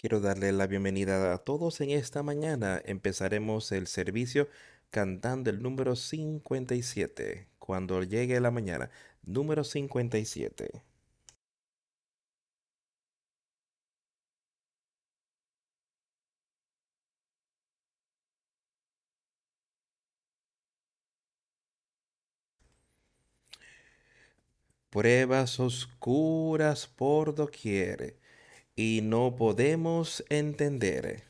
Quiero darle la bienvenida a todos en esta mañana. Empezaremos el servicio cantando el número 57. Cuando llegue la mañana, número 57. Pruebas oscuras por doquier y no podemos entender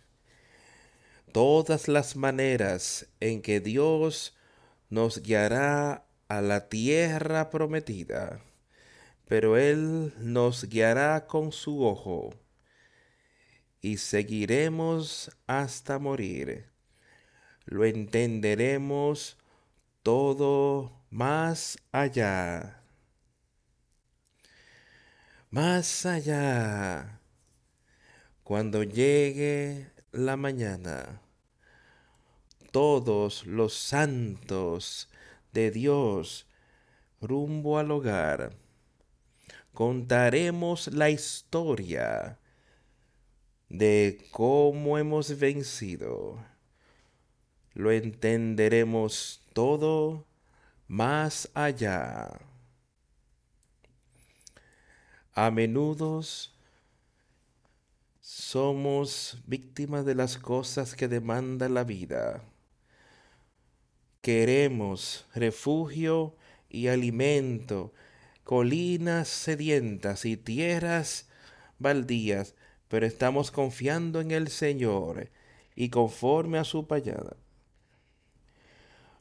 todas las maneras en que Dios nos guiará a la tierra prometida, pero Él nos guiará con su ojo y seguiremos hasta morir. Lo entenderemos todo más allá. Más allá. Cuando llegue la mañana, todos los santos de Dios rumbo al hogar, contaremos la historia de cómo hemos vencido. Lo entenderemos todo más allá. A menudo somos víctimas de las cosas que demanda la vida. Queremos refugio y alimento, colinas sedientas y tierras baldías, pero estamos confiando en el Señor y conforme a su payada.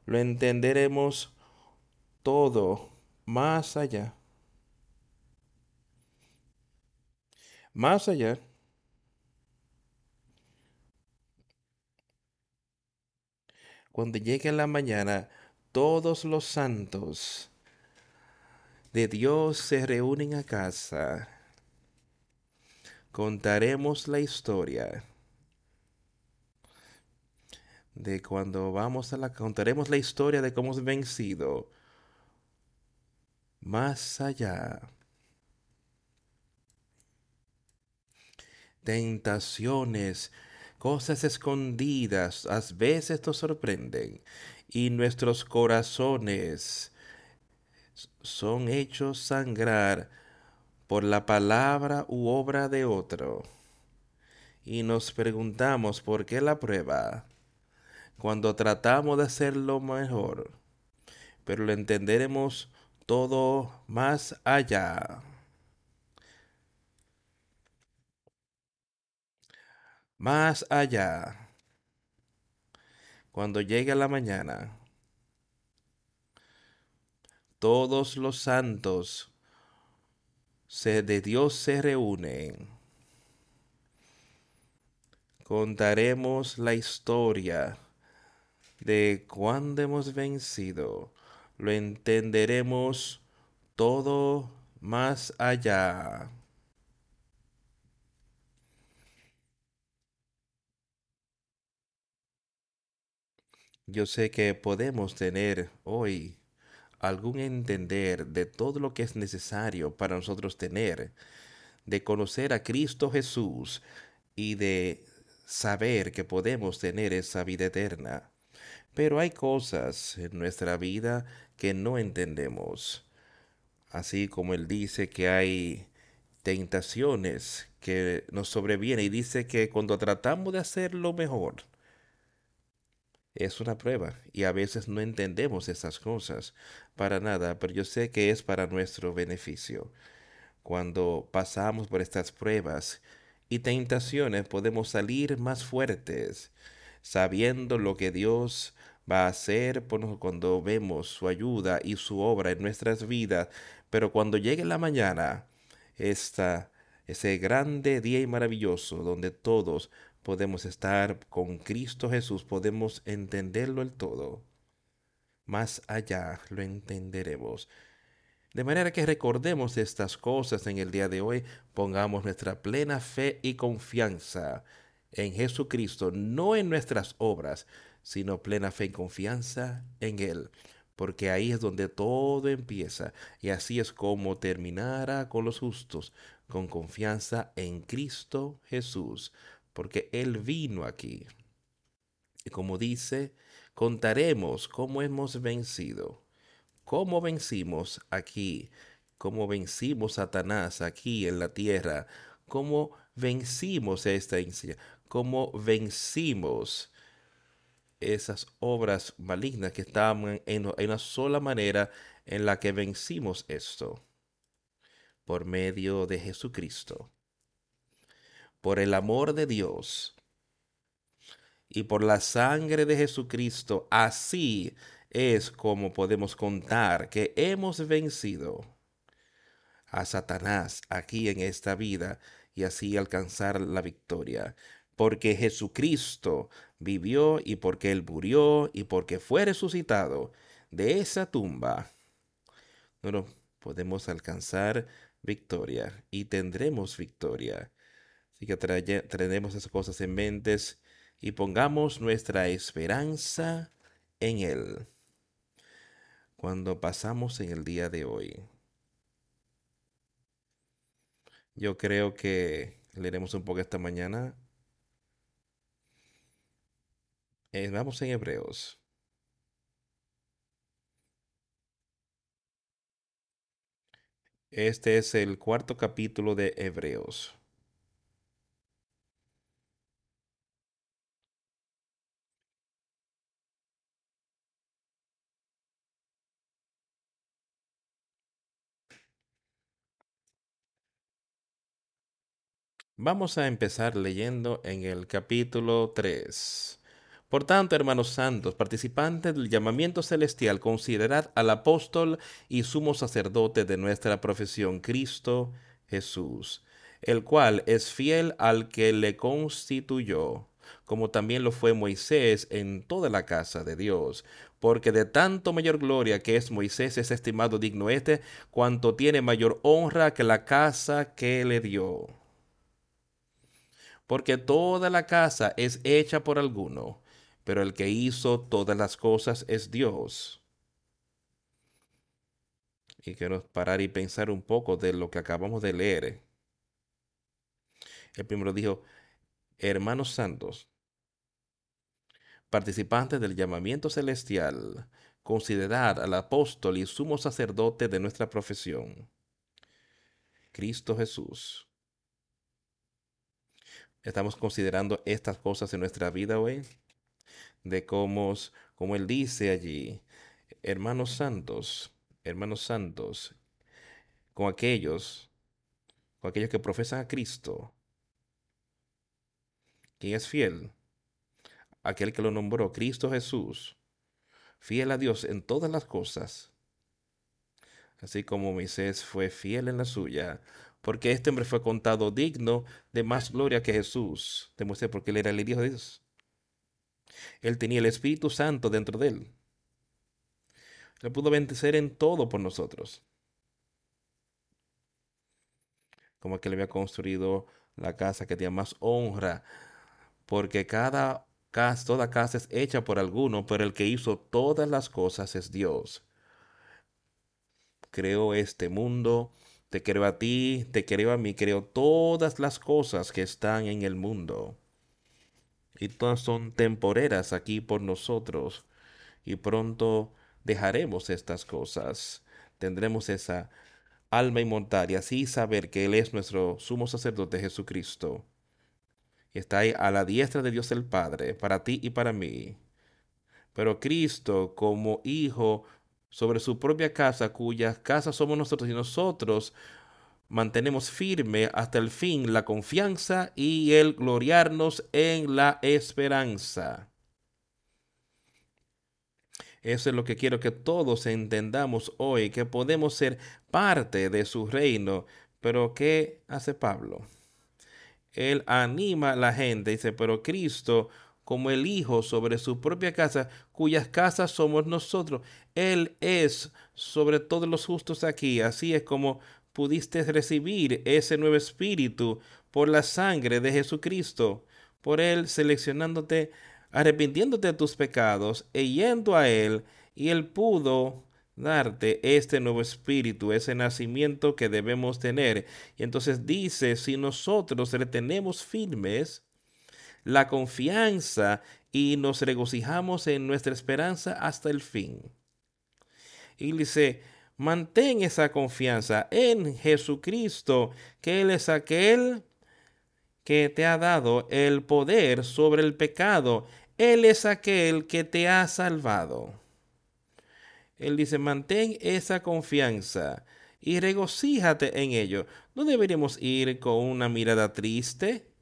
Lo entenderemos todo más allá. Más allá. Cuando llegue la mañana, todos los santos de Dios se reúnen a casa. Contaremos la historia de cuando vamos a la contaremos la historia de cómo hemos vencido más allá. Tentaciones, cosas escondidas, a veces nos sorprenden y nuestros corazones son hechos sangrar por la palabra u obra de otro. Y nos preguntamos por qué la prueba cuando tratamos de hacerlo mejor, pero lo entenderemos todo más allá. Más allá. Cuando llegue la mañana, todos los santos de Dios se reúnen. Contaremos la historia de cuándo hemos vencido, lo entenderemos todo más allá. Yo sé que podemos tener hoy algún entender de todo lo que es necesario para nosotros tener, de conocer a Cristo Jesús y de saber que podemos tener esa vida eterna. Pero hay cosas en nuestra vida que no entendemos. Así como Él dice que hay tentaciones que nos sobrevienen y dice que cuando tratamos de hacer lo mejor, es una prueba y a veces no entendemos esas cosas para nada, pero yo sé que es para nuestro beneficio. Cuando pasamos por estas pruebas y tentaciones podemos salir más fuertes, sabiendo lo que Dios va a hacer cuando vemos su ayuda y su obra en nuestras vidas, pero cuando llegue la mañana, esta, ese grande día y maravilloso donde todos podemos estar con Cristo Jesús, podemos entenderlo el todo. Más allá lo entenderemos. De manera que recordemos estas cosas en el día de hoy, pongamos nuestra plena fe y confianza en Jesucristo, no en nuestras obras, sino plena fe y confianza en Él, porque ahí es donde todo empieza y así es como terminará con los justos, con confianza en Cristo Jesús, porque Él vino aquí. Y como dice, contaremos cómo hemos vencido, cómo vencimos aquí, cómo vencimos Satanás aquí en la tierra, cómo vencimos esta cómo vencimos esas obras malignas que estaban en una sola manera en la que vencimos esto, por medio de Jesucristo, por el amor de Dios y por la sangre de Jesucristo, así es como podemos contar que hemos vencido a Satanás aquí en esta vida y así alcanzar la victoria. Porque Jesucristo vivió y porque Él murió y porque fue resucitado de esa tumba, no podemos alcanzar victoria y tendremos victoria. Así que tenemos esas cosas en mentes y pongamos nuestra esperanza en Él. Cuando pasamos en el día de hoy, yo creo que leeremos un poco esta mañana. Eh, vamos en Hebreos. Este es el cuarto capítulo de Hebreos. Vamos a empezar leyendo en el capítulo 3. Por tanto, hermanos santos, participantes del llamamiento celestial, considerad al apóstol y sumo sacerdote de nuestra profesión, Cristo Jesús, el cual es fiel al que le constituyó, como también lo fue Moisés en toda la casa de Dios. Porque de tanto mayor gloria que es Moisés es estimado digno este, cuanto tiene mayor honra que la casa que le dio porque toda la casa es hecha por alguno, pero el que hizo todas las cosas es Dios. Y quiero parar y pensar un poco de lo que acabamos de leer. El primero dijo, hermanos santos, participantes del llamamiento celestial, considerad al apóstol y sumo sacerdote de nuestra profesión, Cristo Jesús estamos considerando estas cosas en nuestra vida hoy, de cómo, como él dice allí, hermanos santos, hermanos santos, con aquellos, con aquellos que profesan a Cristo, quien es fiel, aquel que lo nombró, Cristo Jesús, fiel a Dios en todas las cosas, así como Moisés fue fiel en la suya, porque este hombre fue contado digno de más gloria que Jesús. Demuestre porque él era el Hijo de Dios. Él tenía el Espíritu Santo dentro de él. Él pudo vencer en todo por nosotros. Como que le había construido la casa que tenía más honra, porque cada casa, toda casa es hecha por alguno, pero el que hizo todas las cosas es Dios. Creó este mundo, te creo a ti, te creo a mí, creo todas las cosas que están en el mundo. Y todas son temporeras aquí por nosotros. Y pronto dejaremos estas cosas. Tendremos esa alma inmortal y así saber que Él es nuestro sumo sacerdote Jesucristo. Y está ahí a la diestra de Dios el Padre, para ti y para mí. Pero Cristo como Hijo sobre su propia casa, cuya casa somos nosotros y nosotros mantenemos firme hasta el fin la confianza y el gloriarnos en la esperanza. Eso es lo que quiero que todos entendamos hoy, que podemos ser parte de su reino. Pero ¿qué hace Pablo? Él anima a la gente, dice, pero Cristo como el Hijo sobre su propia casa, cuyas casas somos nosotros. Él es sobre todos los justos aquí. Así es como pudiste recibir ese nuevo espíritu por la sangre de Jesucristo, por Él seleccionándote, arrepintiéndote de tus pecados e yendo a Él, y Él pudo darte este nuevo espíritu, ese nacimiento que debemos tener. Y entonces dice, si nosotros retenemos firmes la confianza y nos regocijamos en nuestra esperanza hasta el fin. Y dice, mantén esa confianza en Jesucristo, que Él es aquel que te ha dado el poder sobre el pecado. Él es aquel que te ha salvado. Él dice, mantén esa confianza y regocíjate en ello. No deberíamos ir con una mirada triste.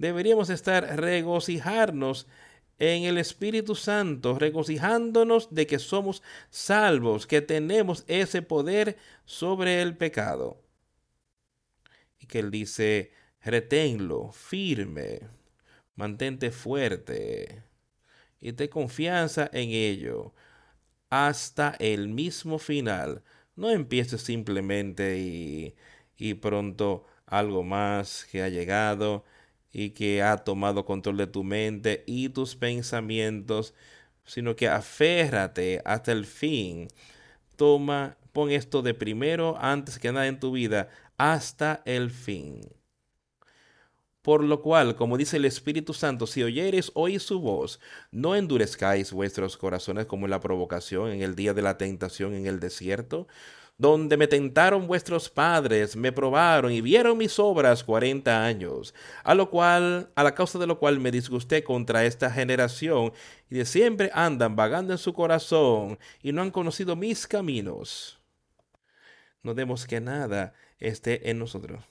Deberíamos estar regocijarnos en el Espíritu Santo, regocijándonos de que somos salvos, que tenemos ese poder sobre el pecado. Y que Él dice, reténlo firme, mantente fuerte y te confianza en ello hasta el mismo final. No empieces simplemente y, y pronto algo más que ha llegado y que ha tomado control de tu mente y tus pensamientos, sino que aférrate hasta el fin. Toma, pon esto de primero antes que nada en tu vida, hasta el fin. Por lo cual, como dice el Espíritu Santo, si oyeres hoy su voz, no endurezcáis vuestros corazones como en la provocación en el día de la tentación en el desierto, donde me tentaron vuestros padres, me probaron y vieron mis obras cuarenta años, a lo cual, a la causa de lo cual me disgusté contra esta generación, y de siempre andan vagando en su corazón, y no han conocido mis caminos. No demos que nada esté en nosotros.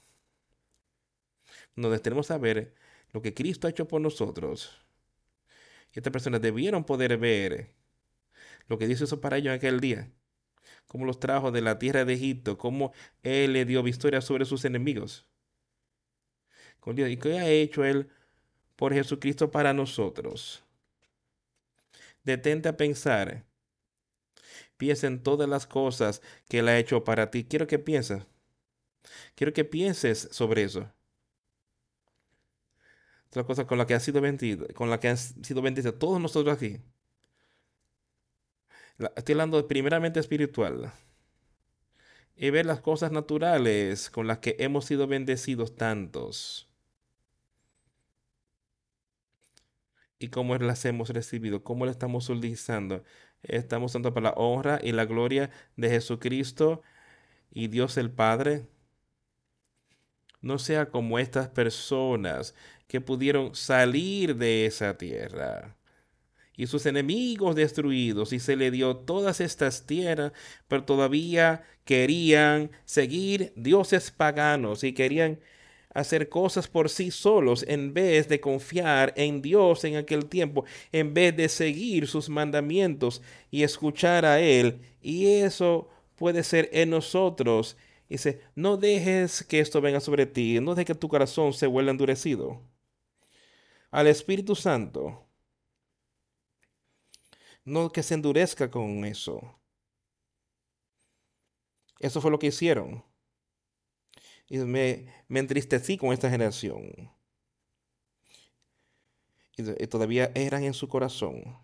Donde tenemos que saber lo que Cristo ha hecho por nosotros. Y estas personas debieron poder ver lo que dice eso para ellos en aquel día cómo los trajo de la tierra de Egipto, cómo Él le dio victoria sobre sus enemigos. ¿Y qué ha hecho Él por Jesucristo para nosotros? Detente a pensar. Piensa en todas las cosas que Él ha hecho para ti. Quiero que pienses. Quiero que pienses sobre eso. Otra cosa con la que ha sido bendito, con la que han sido benditos todos nosotros aquí estoy hablando primeramente espiritual. Y ver las cosas naturales con las que hemos sido bendecidos tantos. Y cómo las hemos recibido, cómo las estamos utilizando. Estamos dando para la honra y la gloria de Jesucristo y Dios el Padre. No sea como estas personas que pudieron salir de esa tierra y sus enemigos destruidos, y se le dio todas estas tierras, pero todavía querían seguir dioses paganos y querían hacer cosas por sí solos en vez de confiar en Dios en aquel tiempo, en vez de seguir sus mandamientos y escuchar a Él. Y eso puede ser en nosotros. Dice, no dejes que esto venga sobre ti, no dejes que tu corazón se vuelva endurecido. Al Espíritu Santo no que se endurezca con eso. Eso fue lo que hicieron. Y me, me entristecí con esta generación. Y, todavía eran en su corazón.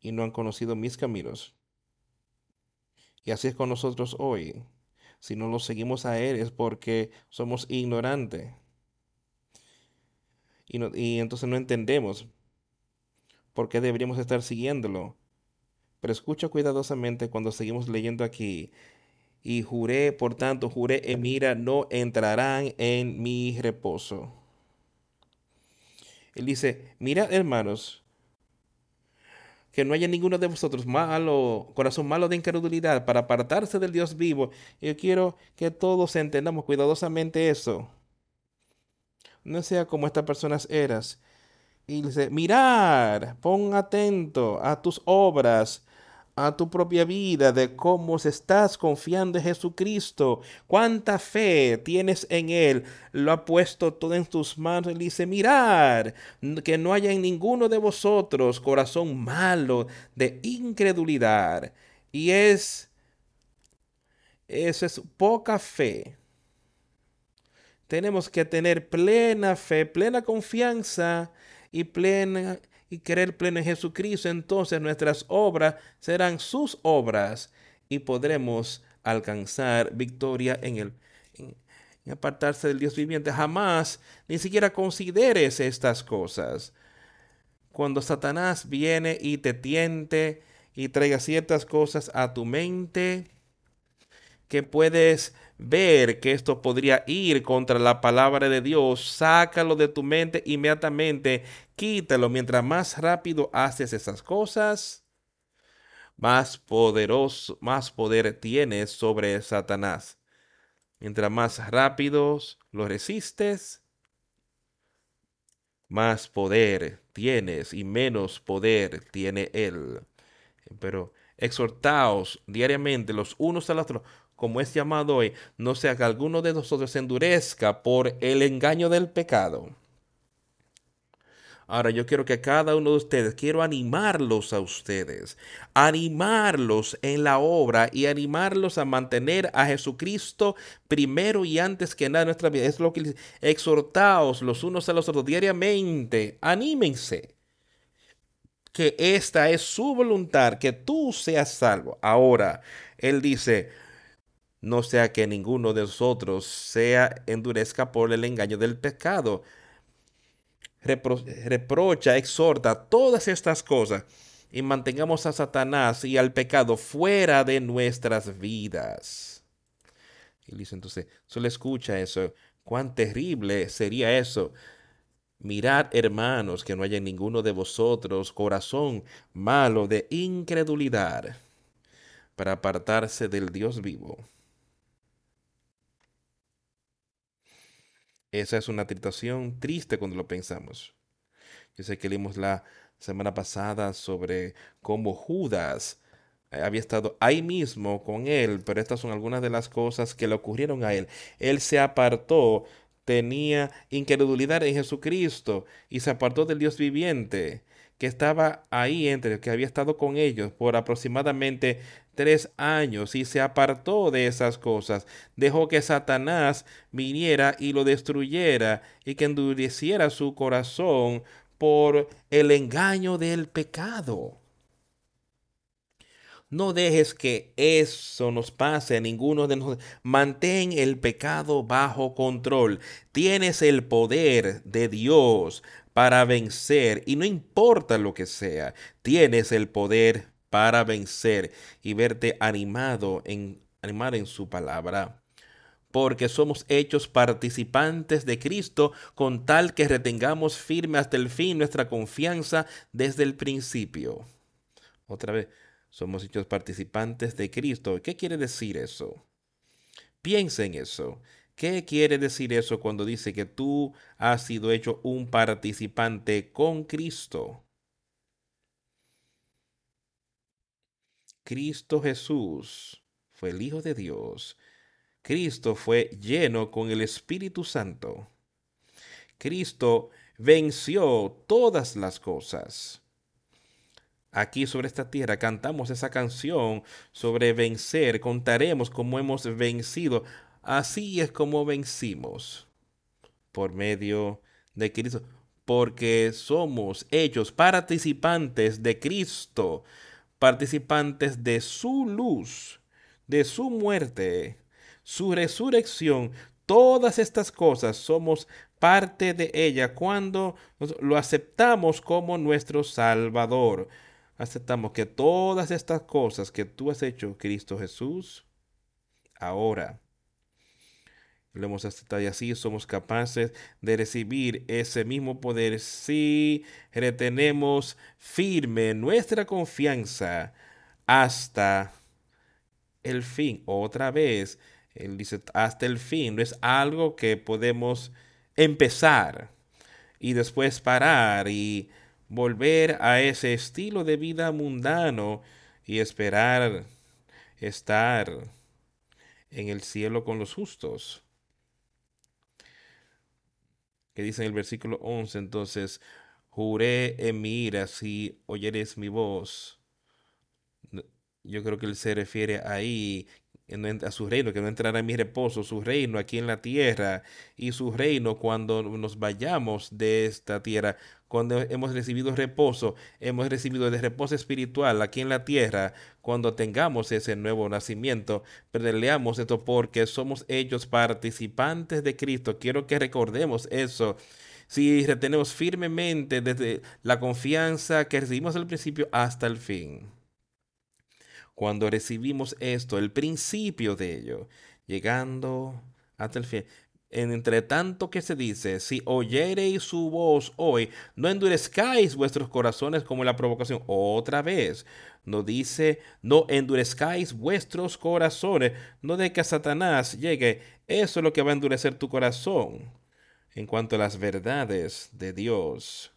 Y no han conocido mis caminos. Y así es con nosotros hoy. Si no lo seguimos a Él es porque somos ignorantes. Y, no, y entonces no entendemos por qué deberíamos estar siguiéndolo. Pero escucha cuidadosamente cuando seguimos leyendo aquí. Y juré, por tanto, juré, y mira, no entrarán en mi reposo. Él dice, mira, hermanos, que no haya ninguno de vosotros malo, corazón malo de incredulidad para apartarse del Dios vivo. Yo quiero que todos entendamos cuidadosamente eso. No sea como estas personas eras, y dice, mirar, pon atento a tus obras, a tu propia vida, de cómo estás confiando en Jesucristo, cuánta fe tienes en Él, lo ha puesto todo en tus manos. Y dice, mirar, que no haya en ninguno de vosotros corazón malo de incredulidad. Y es, eso es poca fe. Tenemos que tener plena fe, plena confianza y plena y creer pleno en Jesucristo, entonces nuestras obras serán sus obras y podremos alcanzar victoria en el en apartarse del Dios viviente. Jamás ni siquiera consideres estas cosas. Cuando Satanás viene y te tiente y traiga ciertas cosas a tu mente, que puedes ver que esto podría ir contra la palabra de Dios, sácalo de tu mente inmediatamente, quítalo. Mientras más rápido haces esas cosas, más poderoso, más poder tienes sobre Satanás. Mientras más rápidos lo resistes, más poder tienes y menos poder tiene él. Pero exhortaos diariamente los unos a los otros como es llamado hoy, no sea que alguno de nosotros se endurezca por el engaño del pecado. Ahora yo quiero que cada uno de ustedes, quiero animarlos a ustedes, animarlos en la obra y animarlos a mantener a Jesucristo primero y antes que nada en nuestra vida. Es lo que exhortaos los unos a los otros diariamente, anímense que esta es su voluntad, que tú seas salvo. Ahora, Él dice, no sea que ninguno de nosotros sea endurezca por el engaño del pecado. reprocha, exhorta todas estas cosas y mantengamos a Satanás y al pecado fuera de nuestras vidas. Y dice entonces, solo escucha eso. Cuán terrible sería eso. Mirad, hermanos, que no haya ninguno de vosotros corazón malo de incredulidad para apartarse del Dios vivo. Esa es una situación triste cuando lo pensamos. Yo sé que leímos la semana pasada sobre cómo Judas eh, había estado ahí mismo con él, pero estas son algunas de las cosas que le ocurrieron a él. Él se apartó, tenía incredulidad en Jesucristo y se apartó del Dios viviente que estaba ahí entre, que había estado con ellos por aproximadamente tres años y se apartó de esas cosas. Dejó que Satanás viniera y lo destruyera y que endureciera su corazón por el engaño del pecado. No dejes que eso nos pase a ninguno de nosotros. Mantén el pecado bajo control. Tienes el poder de Dios para vencer y no importa lo que sea, tienes el poder para vencer y verte animado en animar en su palabra. Porque somos hechos participantes de Cristo con tal que retengamos firme hasta el fin nuestra confianza desde el principio. Otra vez, somos hechos participantes de Cristo. ¿Qué quiere decir eso? Piensa en eso. ¿Qué quiere decir eso cuando dice que tú has sido hecho un participante con Cristo? Cristo Jesús fue el Hijo de Dios. Cristo fue lleno con el Espíritu Santo. Cristo venció todas las cosas. Aquí sobre esta tierra cantamos esa canción sobre vencer, contaremos cómo hemos vencido Así es como vencimos por medio de Cristo, porque somos hechos participantes de Cristo, participantes de su luz, de su muerte, su resurrección. Todas estas cosas somos parte de ella cuando lo aceptamos como nuestro Salvador. Aceptamos que todas estas cosas que tú has hecho, Cristo Jesús, ahora hemos aceptado y así somos capaces de recibir ese mismo poder si retenemos firme nuestra confianza hasta el fin. Otra vez, él dice hasta el fin. No es algo que podemos empezar y después parar y volver a ese estilo de vida mundano y esperar estar en el cielo con los justos que dice en el versículo 11, entonces, juré en mi ira si oyeres mi voz. Yo creo que él se refiere ahí a su reino, que no entrará en mi reposo, su reino aquí en la tierra y su reino cuando nos vayamos de esta tierra, cuando hemos recibido reposo, hemos recibido el reposo espiritual aquí en la tierra, cuando tengamos ese nuevo nacimiento. Pero leamos esto porque somos ellos participantes de Cristo. Quiero que recordemos eso. Si retenemos firmemente desde la confianza que recibimos al principio hasta el fin cuando recibimos esto, el principio de ello, llegando hasta el fin. Entre tanto que se dice, si oyereis su voz hoy, no endurezcáis vuestros corazones como la provocación. Otra vez, no dice, no endurezcáis vuestros corazones, no de que Satanás llegue. Eso es lo que va a endurecer tu corazón en cuanto a las verdades de Dios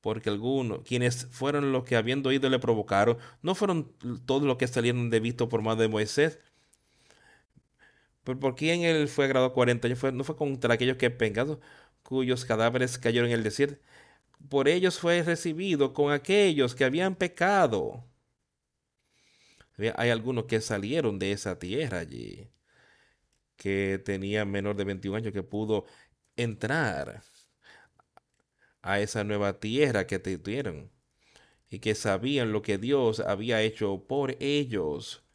porque algunos, quienes fueron los que habiendo oído le provocaron, no fueron todos los que salieron de visto por mano de Moisés. ¿Por quién él fue grado 40 años? no fue contra aquellos que pecados, cuyos cadáveres cayeron en el desierto. Por ellos fue recibido con aquellos que habían pecado. Hay algunos que salieron de esa tierra allí, que tenía menor de 21 años, que pudo entrar a esa nueva tierra que tuvieron y que sabían lo que Dios había hecho por ellos.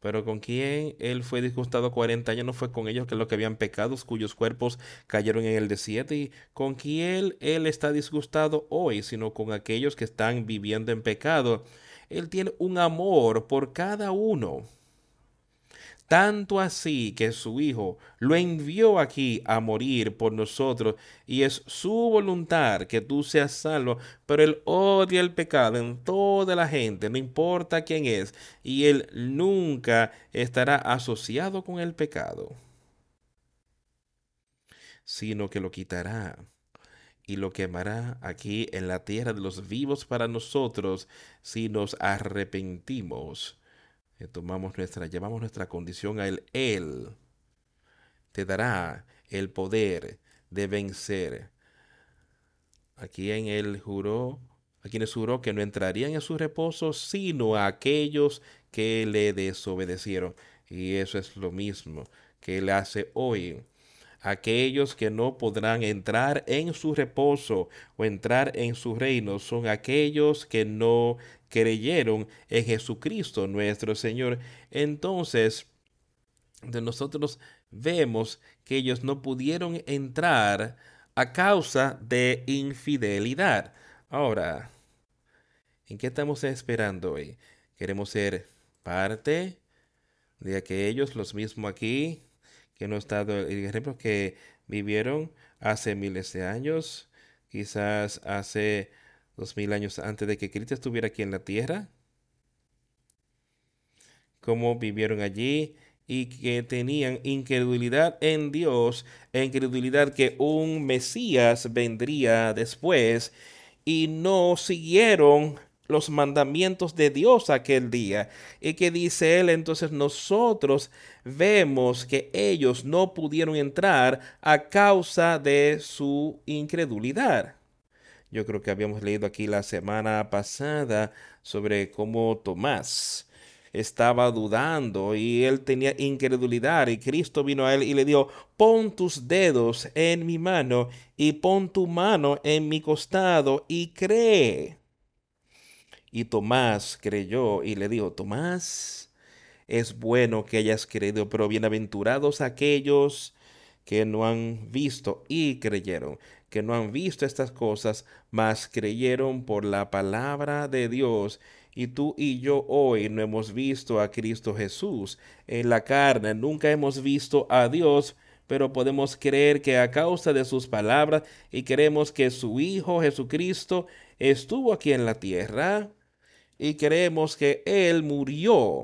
Pero con quien él fue disgustado 40 años no fue con ellos que los que habían pecados, cuyos cuerpos cayeron en el desierto, y con quien él está disgustado hoy, sino con aquellos que están viviendo en pecado. Él tiene un amor por cada uno tanto así que su Hijo lo envió aquí a morir por nosotros, y es su voluntad que tú seas salvo, pero él odia el pecado en toda la gente, no importa quién es, y él nunca estará asociado con el pecado, sino que lo quitará y lo quemará aquí en la tierra de los vivos para nosotros si nos arrepentimos tomamos nuestra, llevamos nuestra condición a Él, Él te dará el poder de vencer. A quien Él juró, a quienes juró que no entrarían en su reposo, sino a aquellos que le desobedecieron. Y eso es lo mismo que Él hace hoy. Aquellos que no podrán entrar en su reposo o entrar en su reino son aquellos que no creyeron en Jesucristo nuestro Señor. Entonces, de nosotros vemos que ellos no pudieron entrar a causa de infidelidad. Ahora, ¿en qué estamos esperando hoy? ¿Queremos ser parte de aquellos, los mismos aquí, que no estado, ejemplo que vivieron hace miles de años, quizás hace dos mil años antes de que Cristo estuviera aquí en la tierra, cómo vivieron allí y que tenían incredulidad en Dios, incredulidad que un Mesías vendría después y no siguieron los mandamientos de Dios aquel día. Y que dice él, entonces nosotros vemos que ellos no pudieron entrar a causa de su incredulidad. Yo creo que habíamos leído aquí la semana pasada sobre cómo Tomás estaba dudando y él tenía incredulidad y Cristo vino a él y le dijo, pon tus dedos en mi mano y pon tu mano en mi costado y cree. Y Tomás creyó y le dijo, Tomás, es bueno que hayas creído, pero bienaventurados aquellos que no han visto y creyeron. Que no han visto estas cosas, mas creyeron por la palabra de Dios. Y tú y yo hoy no hemos visto a Cristo Jesús. En la carne, nunca hemos visto a Dios, pero podemos creer que a causa de sus palabras y creemos que su Hijo Jesucristo estuvo aquí en la tierra y creemos que Él murió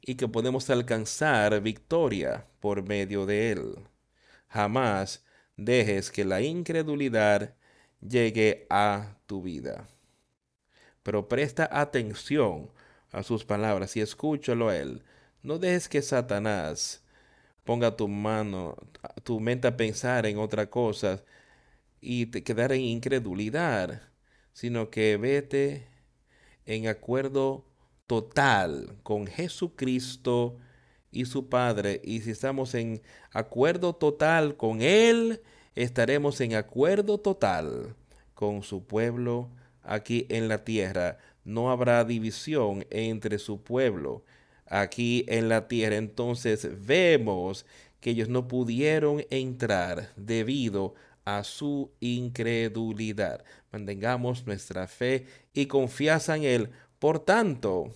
y que podemos alcanzar victoria por medio de Él. Jamás dejes que la incredulidad llegue a tu vida. Pero presta atención a sus palabras y escúchalo a él. No dejes que Satanás ponga tu mano, tu mente a pensar en otra cosa y te quedar en incredulidad, sino que vete en acuerdo total con Jesucristo y su Padre, y si estamos en acuerdo total con Él, estaremos en acuerdo total con su pueblo aquí en la tierra. No habrá división entre su pueblo aquí en la tierra. Entonces vemos que ellos no pudieron entrar debido a su incredulidad. Mantengamos nuestra fe y confianza en Él. Por tanto,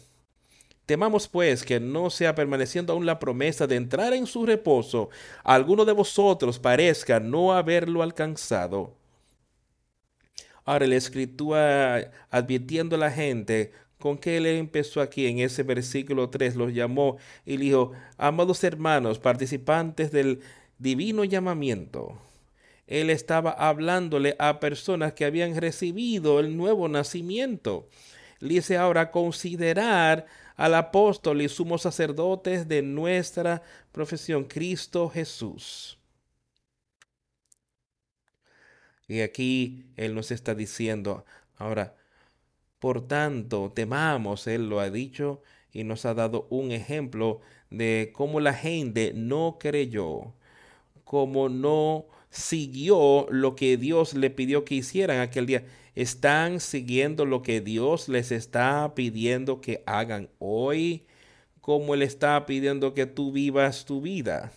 Temamos pues que no sea permaneciendo aún la promesa de entrar en su reposo, alguno de vosotros parezca no haberlo alcanzado. Ahora la escritura advirtiendo a la gente con que él empezó aquí en ese versículo 3, los llamó y dijo, amados hermanos, participantes del divino llamamiento. Él estaba hablándole a personas que habían recibido el nuevo nacimiento. Le dice ahora considerar al apóstol y sumo sacerdotes de nuestra profesión, Cristo Jesús. Y aquí Él nos está diciendo, ahora, por tanto, temamos, Él lo ha dicho y nos ha dado un ejemplo de cómo la gente no creyó, cómo no siguió lo que Dios le pidió que hicieran aquel día. Están siguiendo lo que Dios les está pidiendo que hagan hoy, como Él está pidiendo que tú vivas tu vida,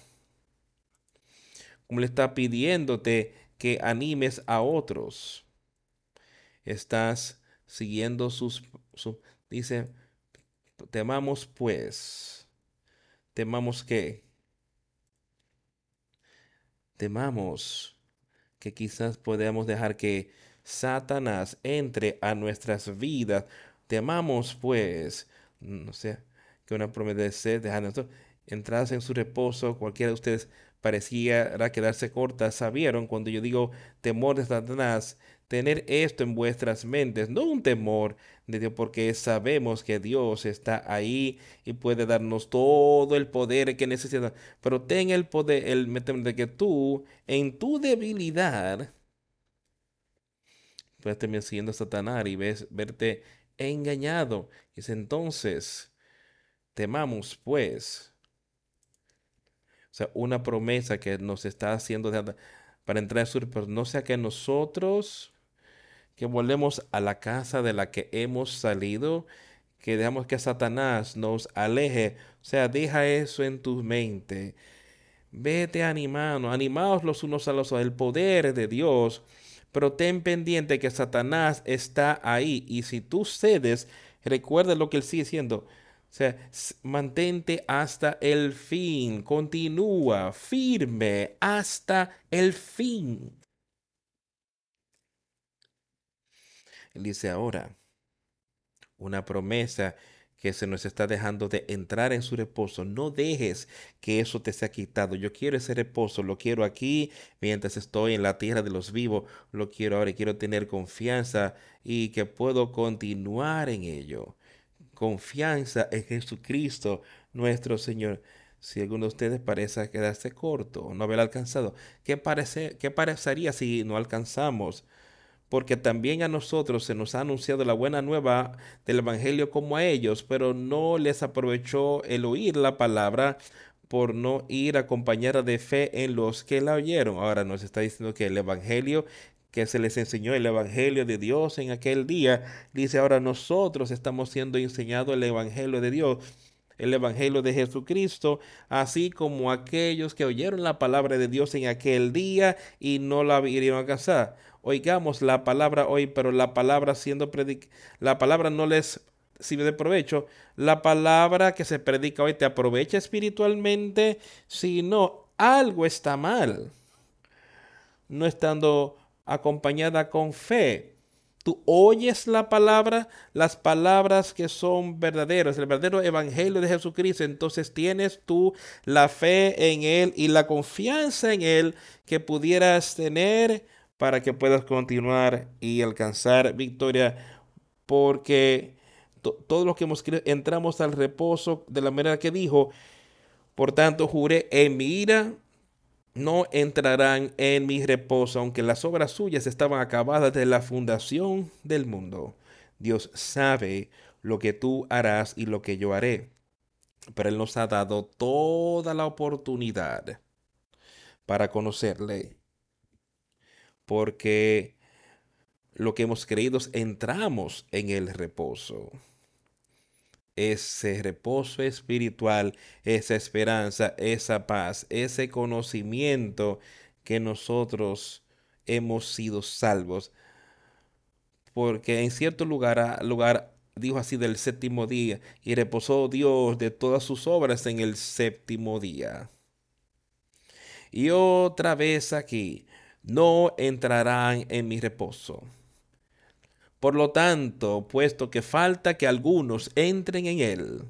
como Él está pidiéndote que animes a otros. Estás siguiendo sus, dice, temamos pues, temamos que, temamos que quizás podamos dejar que Satanás entre a nuestras vidas. Temamos pues, no sé, que una promesa de sed, dejar entras en su reposo, cualquiera de ustedes parecía quedarse corta, sabieron cuando yo digo temor de Satanás, tener esto en vuestras mentes, no un temor de Dios, porque sabemos que Dios está ahí y puede darnos todo el poder que necesita, pero ten el poder, el de que tú, en tu debilidad, puedes terminar siguiendo a Satanás y ves, verte engañado. Dice entonces, temamos pues. O sea, una promesa que nos está haciendo para entrar en su pero no sea que nosotros que volvemos a la casa de la que hemos salido, que dejamos que Satanás nos aleje. O sea, deja eso en tu mente. Vete animando, animados los unos a los otros. El poder de Dios pero ten pendiente que Satanás está ahí y si tú cedes, recuerda lo que él sigue diciendo. O sea, mantente hasta el fin, continúa firme hasta el fin. Él dice ahora, una promesa que se nos está dejando de entrar en su reposo. No dejes que eso te sea quitado. Yo quiero ese reposo, lo quiero aquí mientras estoy en la tierra de los vivos. Lo quiero ahora y quiero tener confianza y que puedo continuar en ello. Confianza en Jesucristo, nuestro Señor. Si alguno de ustedes parece quedarse corto no haber alcanzado, ¿qué, parece, ¿qué parecería si no alcanzamos? Porque también a nosotros se nos ha anunciado la buena nueva del Evangelio como a ellos, pero no les aprovechó el oír la palabra por no ir acompañada de fe en los que la oyeron. Ahora nos está diciendo que el Evangelio que se les enseñó el Evangelio de Dios en aquel día, dice ahora nosotros estamos siendo enseñados el Evangelio de Dios el Evangelio de Jesucristo, así como aquellos que oyeron la palabra de Dios en aquel día y no la vieron a casar oigamos la palabra hoy, pero la palabra siendo predicada, la palabra no les sirve de provecho. La palabra que se predica hoy te aprovecha espiritualmente, si no, algo está mal. No estando acompañada con fe. Tú oyes la palabra, las palabras que son verdaderas, el verdadero evangelio de Jesucristo. Entonces tienes tú la fe en Él y la confianza en Él que pudieras tener para que puedas continuar y alcanzar victoria, porque todos los que hemos entramos al reposo de la manera que dijo, por tanto juré en mi ira, no entrarán en mi reposo, aunque las obras suyas estaban acabadas desde la fundación del mundo. Dios sabe lo que tú harás y lo que yo haré. Pero Él nos ha dado toda la oportunidad para conocerle. Porque lo que hemos creído entramos en el reposo. Ese reposo espiritual, esa esperanza, esa paz, ese conocimiento que nosotros hemos sido salvos. Porque en cierto lugar, lugar dijo así del séptimo día, y reposó Dios de todas sus obras en el séptimo día. Y otra vez aquí, no entrarán en mi reposo. Por lo tanto, puesto que falta que algunos entren en él,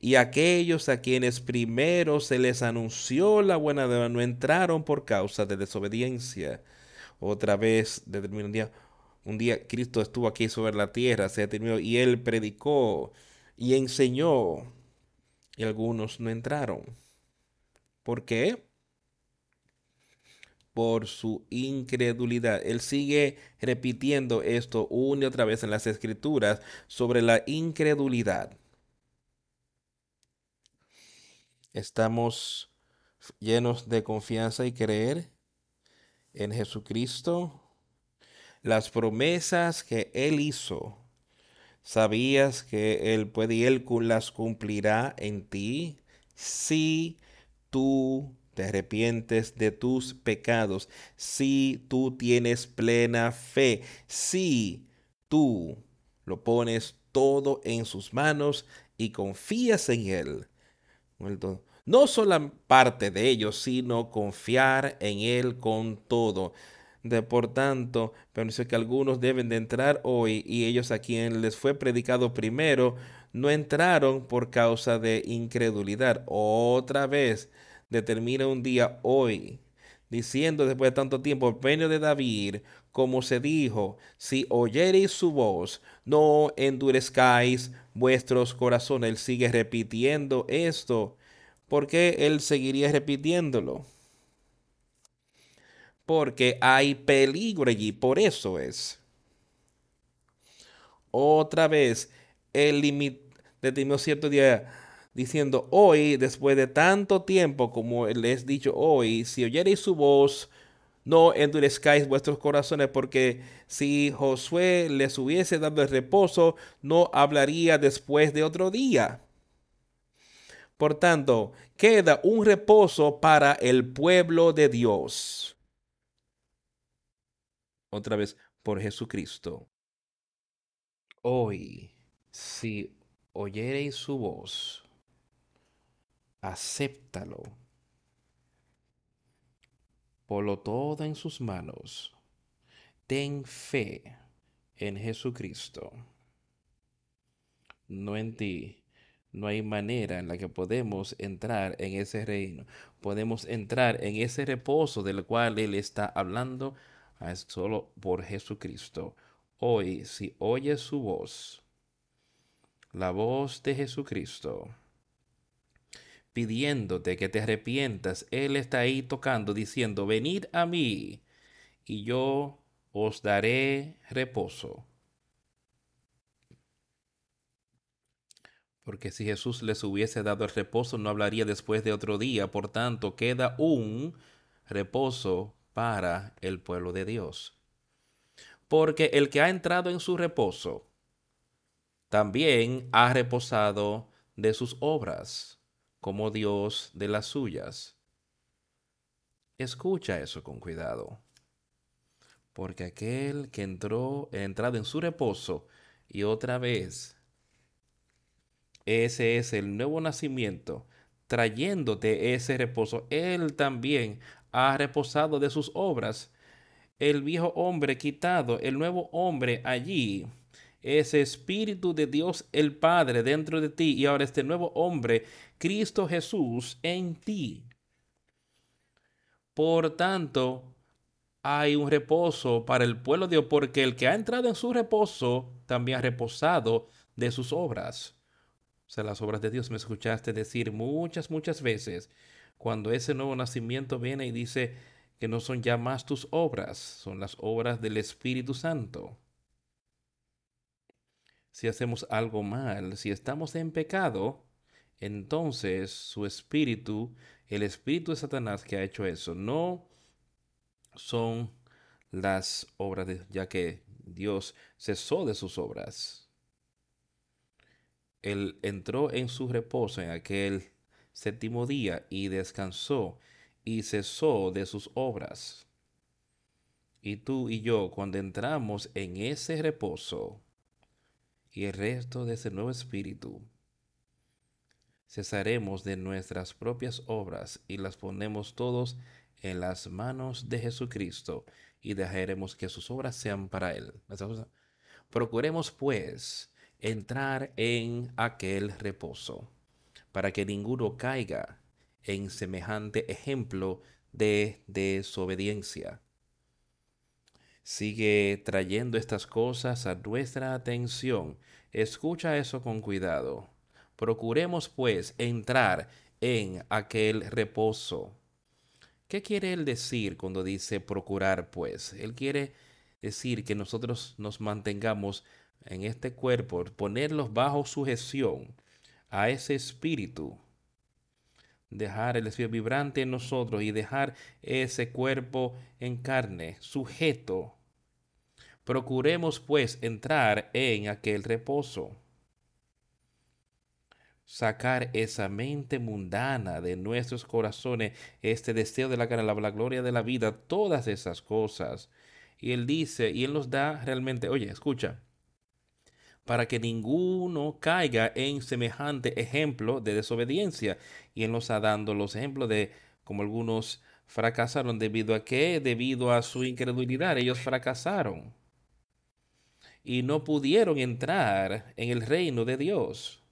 y aquellos a quienes primero se les anunció la buena nueva no entraron por causa de desobediencia. Otra vez, determinó un día, un día Cristo estuvo aquí sobre la tierra, se determinó, y él predicó y enseñó, y algunos no entraron. ¿Por qué? Por su incredulidad. Él sigue repitiendo esto una y otra vez en las escrituras sobre la incredulidad. Estamos llenos de confianza y creer en Jesucristo. Las promesas que Él hizo, ¿sabías que Él puede y Él las cumplirá en ti? Si tú te arrepientes de tus pecados, si tú tienes plena fe, si tú lo pones todo en sus manos y confías en Él no solo parte de ellos, sino confiar en Él con todo. De, por tanto, pensé que algunos deben de entrar hoy y ellos a quien les fue predicado primero no entraron por causa de incredulidad. Otra vez determina un día hoy, diciendo después de tanto tiempo, el de David, como se dijo, si oyereis su voz, no endurezcáis vuestros corazones. Él sigue repitiendo esto. ¿Por qué él seguiría repitiéndolo? Porque hay peligro allí, por eso es. Otra vez, él determinó cierto día diciendo, hoy, después de tanto tiempo como les he dicho hoy, si oyereis su voz, no endurezcáis vuestros corazones, porque si Josué les hubiese dado el reposo, no hablaría después de otro día. Por tanto, queda un reposo para el pueblo de Dios. Otra vez, por Jesucristo. Hoy, si oyereis su voz, acéptalo Polo todo en sus manos. Ten fe en Jesucristo. No en ti. No hay manera en la que podemos entrar en ese reino. Podemos entrar en ese reposo del cual Él está hablando solo por Jesucristo. Hoy, si oyes su voz, la voz de Jesucristo, pidiéndote que te arrepientas, Él está ahí tocando, diciendo, venid a mí y yo os daré reposo. Porque si Jesús les hubiese dado el reposo, no hablaría después de otro día. Por tanto, queda un reposo para el pueblo de Dios. Porque el que ha entrado en su reposo, también ha reposado de sus obras como Dios de las suyas. Escucha eso con cuidado, porque aquel que entró, entrado en su reposo y otra vez, ese es el nuevo nacimiento, trayéndote ese reposo, él también ha reposado de sus obras. El viejo hombre quitado, el nuevo hombre allí, ese Espíritu de Dios el Padre dentro de ti y ahora este nuevo hombre, Cristo Jesús, en ti. Por tanto, hay un reposo para el pueblo de Dios, porque el que ha entrado en su reposo también ha reposado de sus obras. O sea, las obras de Dios me escuchaste decir muchas, muchas veces, cuando ese nuevo nacimiento viene y dice que no son ya más tus obras, son las obras del Espíritu Santo. Si hacemos algo mal, si estamos en pecado, entonces su espíritu, el espíritu de Satanás que ha hecho eso, no son las obras de, ya que Dios cesó de sus obras. Él entró en su reposo en aquel séptimo día y descansó y cesó de sus obras. Y tú y yo, cuando entramos en ese reposo y el resto de ese nuevo espíritu, cesaremos de nuestras propias obras y las ponemos todos en las manos de Jesucristo y dejaremos que sus obras sean para Él. Procuremos pues entrar en aquel reposo, para que ninguno caiga en semejante ejemplo de desobediencia. Sigue trayendo estas cosas a nuestra atención. Escucha eso con cuidado. Procuremos pues entrar en aquel reposo ¿Qué quiere él decir cuando dice procurar, pues? Él quiere decir que nosotros nos mantengamos en este cuerpo, ponerlos bajo sujeción a ese espíritu, dejar el espíritu vibrante en nosotros y dejar ese cuerpo en carne sujeto. Procuremos pues entrar en aquel reposo sacar esa mente mundana de nuestros corazones, este deseo de la cara, la, gloria de la vida, todas esas cosas. Y Él dice, y Él nos da realmente, oye, escucha, para que ninguno caiga en semejante ejemplo de desobediencia. Y Él nos ha dando los ejemplos de como algunos fracasaron debido a qué? Debido a su incredulidad. Ellos fracasaron y no pudieron entrar en el reino de Dios.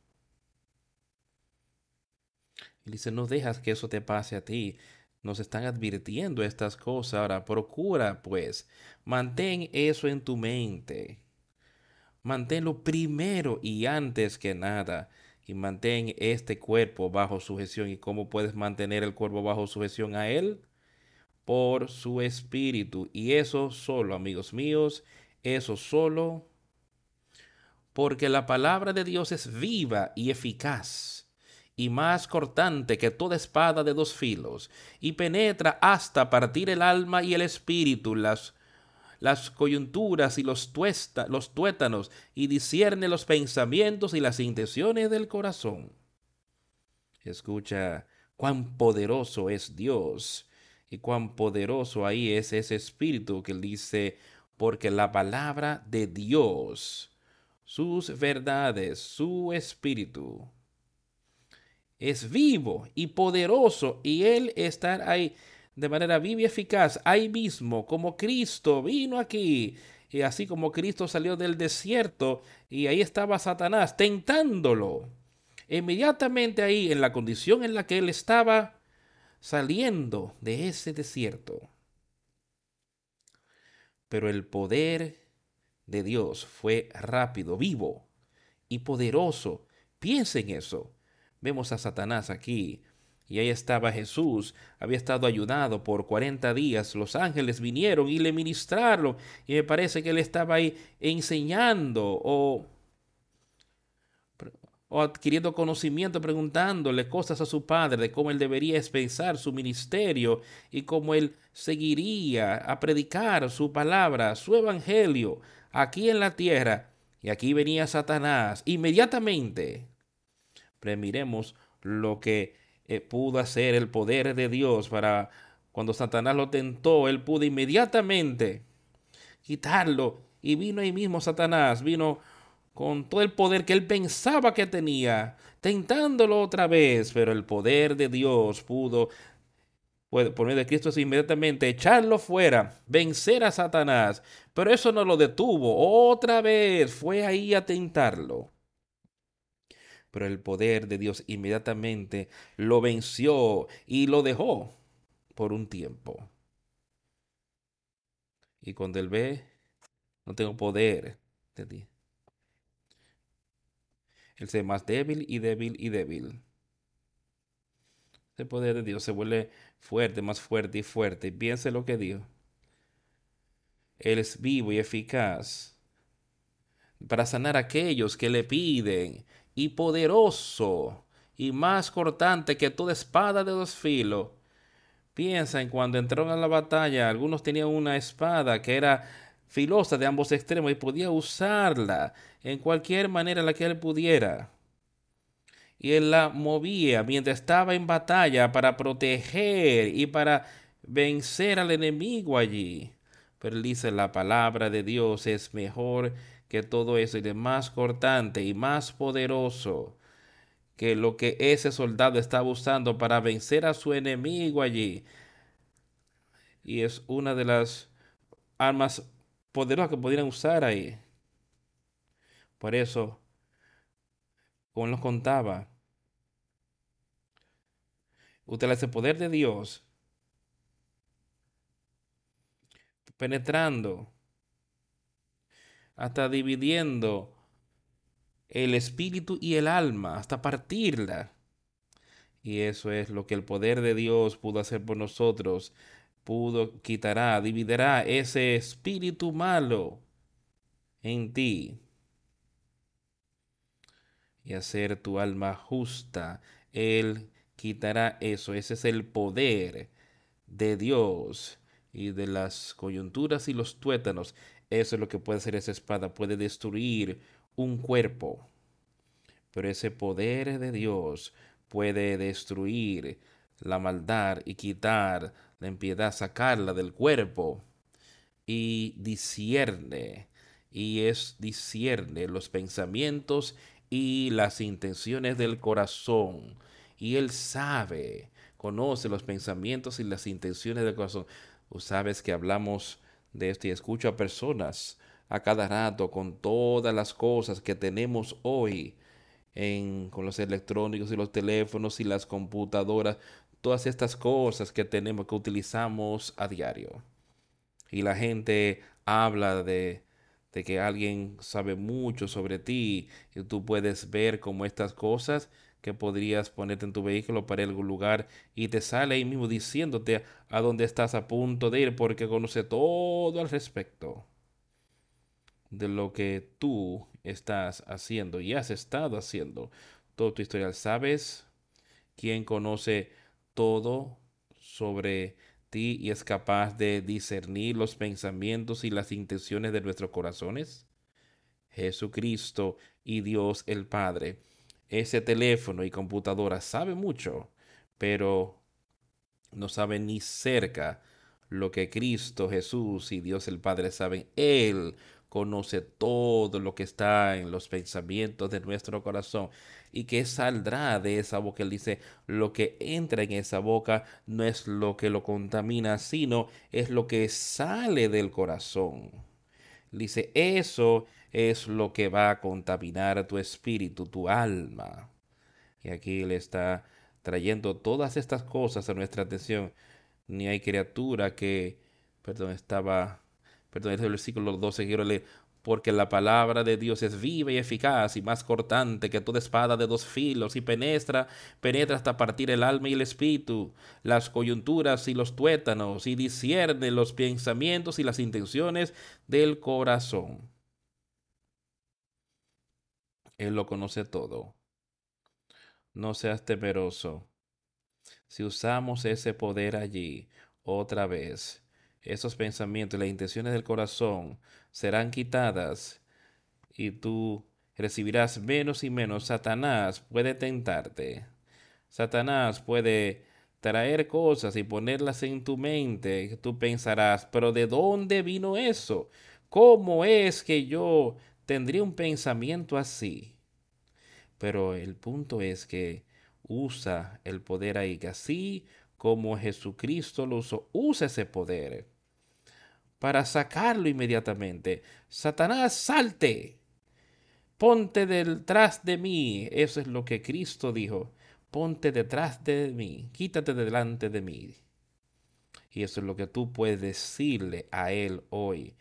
Y dice, no dejas que eso te pase a ti. Nos están advirtiendo estas cosas. Ahora, procura pues, mantén eso en tu mente. Manténlo primero y antes que nada. Y mantén este cuerpo bajo sujeción. ¿Y cómo puedes mantener el cuerpo bajo sujeción a Él? Por su espíritu. Y eso solo, amigos míos, eso solo. Porque la palabra de Dios es viva y eficaz y más cortante que toda espada de dos filos, y penetra hasta partir el alma y el espíritu, las, las coyunturas y los, tuesta, los tuétanos, y discierne los pensamientos y las intenciones del corazón. Escucha cuán poderoso es Dios y cuán poderoso ahí es ese espíritu que dice, porque la palabra de Dios, sus verdades, su espíritu, es vivo y poderoso y Él está ahí de manera viva y eficaz, ahí mismo, como Cristo vino aquí. Y así como Cristo salió del desierto y ahí estaba Satanás tentándolo. Inmediatamente ahí, en la condición en la que él estaba saliendo de ese desierto. Pero el poder de Dios fue rápido, vivo y poderoso. Piensen eso. Vemos a Satanás aquí. Y ahí estaba Jesús, había estado ayudado por 40 días. Los ángeles vinieron y le ministraron. Y me parece que él estaba ahí enseñando o, o adquiriendo conocimiento, preguntándole cosas a su padre de cómo él debería pensar su ministerio y cómo él seguiría a predicar su palabra, su evangelio aquí en la tierra. Y aquí venía Satanás inmediatamente miremos lo que eh, pudo hacer el poder de Dios para cuando Satanás lo tentó, él pudo inmediatamente quitarlo. Y vino ahí mismo Satanás, vino con todo el poder que él pensaba que tenía, tentándolo otra vez, pero el poder de Dios pudo, por medio de Cristo, inmediatamente echarlo fuera, vencer a Satanás. Pero eso no lo detuvo, otra vez fue ahí a tentarlo pero el poder de Dios inmediatamente lo venció y lo dejó por un tiempo. Y cuando él ve, no tengo poder de ti. Él se más débil y débil y débil. El poder de Dios se vuelve fuerte, más fuerte y fuerte. piense lo que dijo. Él es vivo y eficaz para sanar a aquellos que le piden, y poderoso, y más cortante que toda espada de dos filos. Piensa en cuando entraron a la batalla, algunos tenían una espada que era filosa de ambos extremos y podía usarla en cualquier manera la que él pudiera. Y él la movía mientras estaba en batalla para proteger y para vencer al enemigo allí. Pero él dice, la palabra de Dios es mejor que todo eso de más cortante y más poderoso que lo que ese soldado estaba usando para vencer a su enemigo allí. Y es una de las armas poderosas que podrían usar ahí. Por eso, como nos contaba, utiliza el poder de Dios penetrando hasta dividiendo el espíritu y el alma, hasta partirla. Y eso es lo que el poder de Dios pudo hacer por nosotros. Pudo, quitará, dividirá ese espíritu malo en ti y hacer tu alma justa. Él quitará eso. Ese es el poder de Dios y de las coyunturas y los tuétanos. Eso es lo que puede hacer esa espada. Puede destruir un cuerpo. Pero ese poder de Dios puede destruir la maldad y quitar la impiedad, sacarla del cuerpo. Y discierne. Y es discierne los pensamientos y las intenciones del corazón. Y Él sabe, conoce los pensamientos y las intenciones del corazón. Tú sabes que hablamos de esto y escucho a personas a cada rato con todas las cosas que tenemos hoy en, con los electrónicos y los teléfonos y las computadoras, todas estas cosas que tenemos que utilizamos a diario. Y la gente habla de, de que alguien sabe mucho sobre ti y tú puedes ver cómo estas cosas que podrías ponerte en tu vehículo para algún lugar y te sale ahí mismo diciéndote a dónde estás a punto de ir porque conoce todo al respecto de lo que tú estás haciendo y has estado haciendo. Todo tu historial. ¿Sabes quién conoce todo sobre ti y es capaz de discernir los pensamientos y las intenciones de nuestros corazones? Jesucristo y Dios el Padre ese teléfono y computadora sabe mucho, pero no sabe ni cerca lo que Cristo Jesús y Dios el Padre saben. Él conoce todo lo que está en los pensamientos de nuestro corazón y que saldrá de esa boca. Él dice, lo que entra en esa boca no es lo que lo contamina, sino es lo que sale del corazón. Dice, eso es lo que va a contaminar tu espíritu, tu alma. Y aquí le está trayendo todas estas cosas a nuestra atención. Ni hay criatura que, perdón, estaba, perdón, es el versículo 12, quiero leer, porque la palabra de Dios es viva y eficaz y más cortante que toda espada de dos filos y penetra, penetra hasta partir el alma y el espíritu, las coyunturas y los tuétanos y discierne los pensamientos y las intenciones del corazón. Él lo conoce todo. No seas temeroso. Si usamos ese poder allí otra vez, esos pensamientos y las intenciones del corazón serán quitadas y tú recibirás menos y menos. Satanás puede tentarte. Satanás puede traer cosas y ponerlas en tu mente. Tú pensarás, pero ¿de dónde vino eso? ¿Cómo es que yo tendría un pensamiento así. Pero el punto es que usa el poder ahí, que así como Jesucristo lo usó, usa ese poder para sacarlo inmediatamente. Satanás, salte. Ponte detrás de mí. Eso es lo que Cristo dijo. Ponte detrás de mí. Quítate delante de mí. Y eso es lo que tú puedes decirle a Él hoy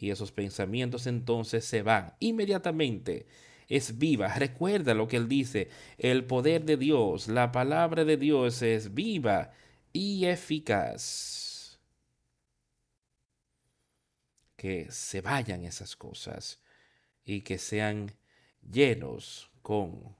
y esos pensamientos entonces se van inmediatamente. Es viva. Recuerda lo que él dice. El poder de Dios, la palabra de Dios es viva y eficaz. Que se vayan esas cosas y que sean llenos con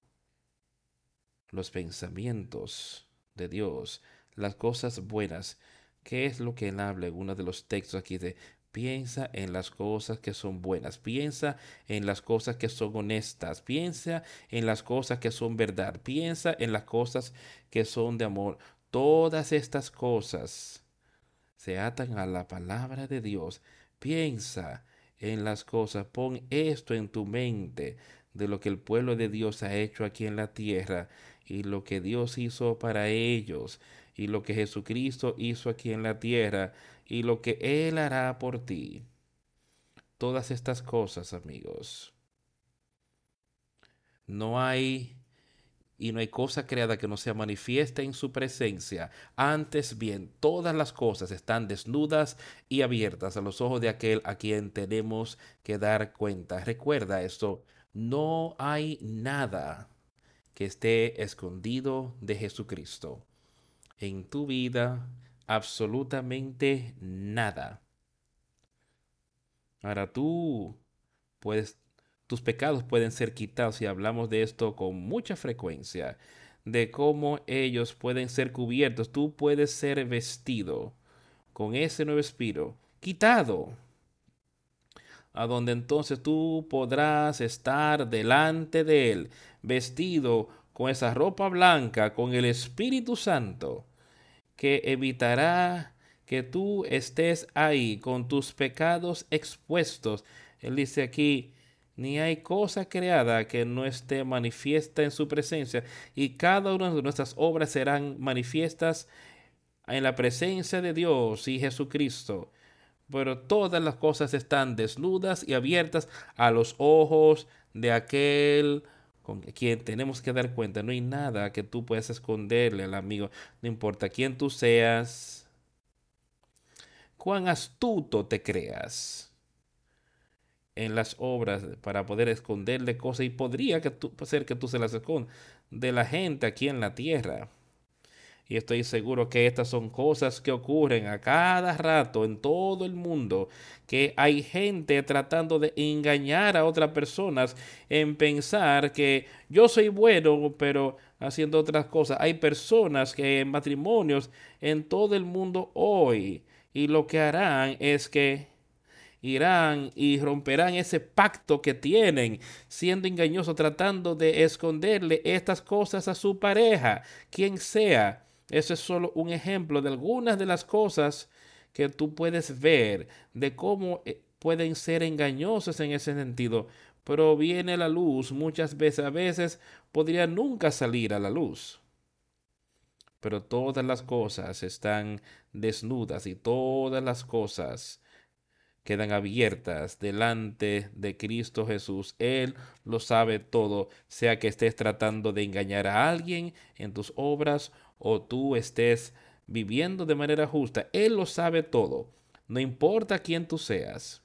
los pensamientos de Dios, las cosas buenas. ¿Qué es lo que él habla en uno de los textos aquí de Piensa en las cosas que son buenas, piensa en las cosas que son honestas, piensa en las cosas que son verdad, piensa en las cosas que son de amor. Todas estas cosas se atan a la palabra de Dios. Piensa en las cosas, pon esto en tu mente de lo que el pueblo de Dios ha hecho aquí en la tierra y lo que Dios hizo para ellos y lo que Jesucristo hizo aquí en la tierra y lo que Él hará por ti. Todas estas cosas, amigos. No hay y no hay cosa creada que no sea manifiesta en su presencia. Antes bien, todas las cosas están desnudas y abiertas a los ojos de aquel a quien tenemos que dar cuenta. Recuerda esto, no hay nada que esté escondido de Jesucristo en tu vida absolutamente nada. Ahora tú puedes, tus pecados pueden ser quitados y hablamos de esto con mucha frecuencia, de cómo ellos pueden ser cubiertos. Tú puedes ser vestido con ese nuevo espíritu, quitado, a donde entonces tú podrás estar delante de él, vestido con esa ropa blanca, con el Espíritu Santo que evitará que tú estés ahí con tus pecados expuestos. Él dice aquí, ni hay cosa creada que no esté manifiesta en su presencia, y cada una de nuestras obras serán manifiestas en la presencia de Dios y Jesucristo. Pero todas las cosas están desnudas y abiertas a los ojos de aquel con quien tenemos que dar cuenta. No hay nada que tú puedas esconderle al amigo. No importa quién tú seas, cuán astuto te creas en las obras para poder esconderle cosas. Y podría que tú, ser que tú se las escondas de la gente aquí en la tierra. Y estoy seguro que estas son cosas que ocurren a cada rato en todo el mundo, que hay gente tratando de engañar a otras personas en pensar que yo soy bueno, pero haciendo otras cosas. Hay personas que en matrimonios en todo el mundo hoy y lo que harán es que irán y romperán ese pacto que tienen, siendo engañosos, tratando de esconderle estas cosas a su pareja, quien sea eso es solo un ejemplo de algunas de las cosas que tú puedes ver de cómo eh, pueden ser engañosas en ese sentido, pero viene la luz muchas veces, a veces podría nunca salir a la luz. Pero todas las cosas están desnudas y todas las cosas quedan abiertas delante de Cristo Jesús. Él lo sabe todo, sea que estés tratando de engañar a alguien en tus obras o tú estés viviendo de manera justa, Él lo sabe todo. No importa quién tú seas.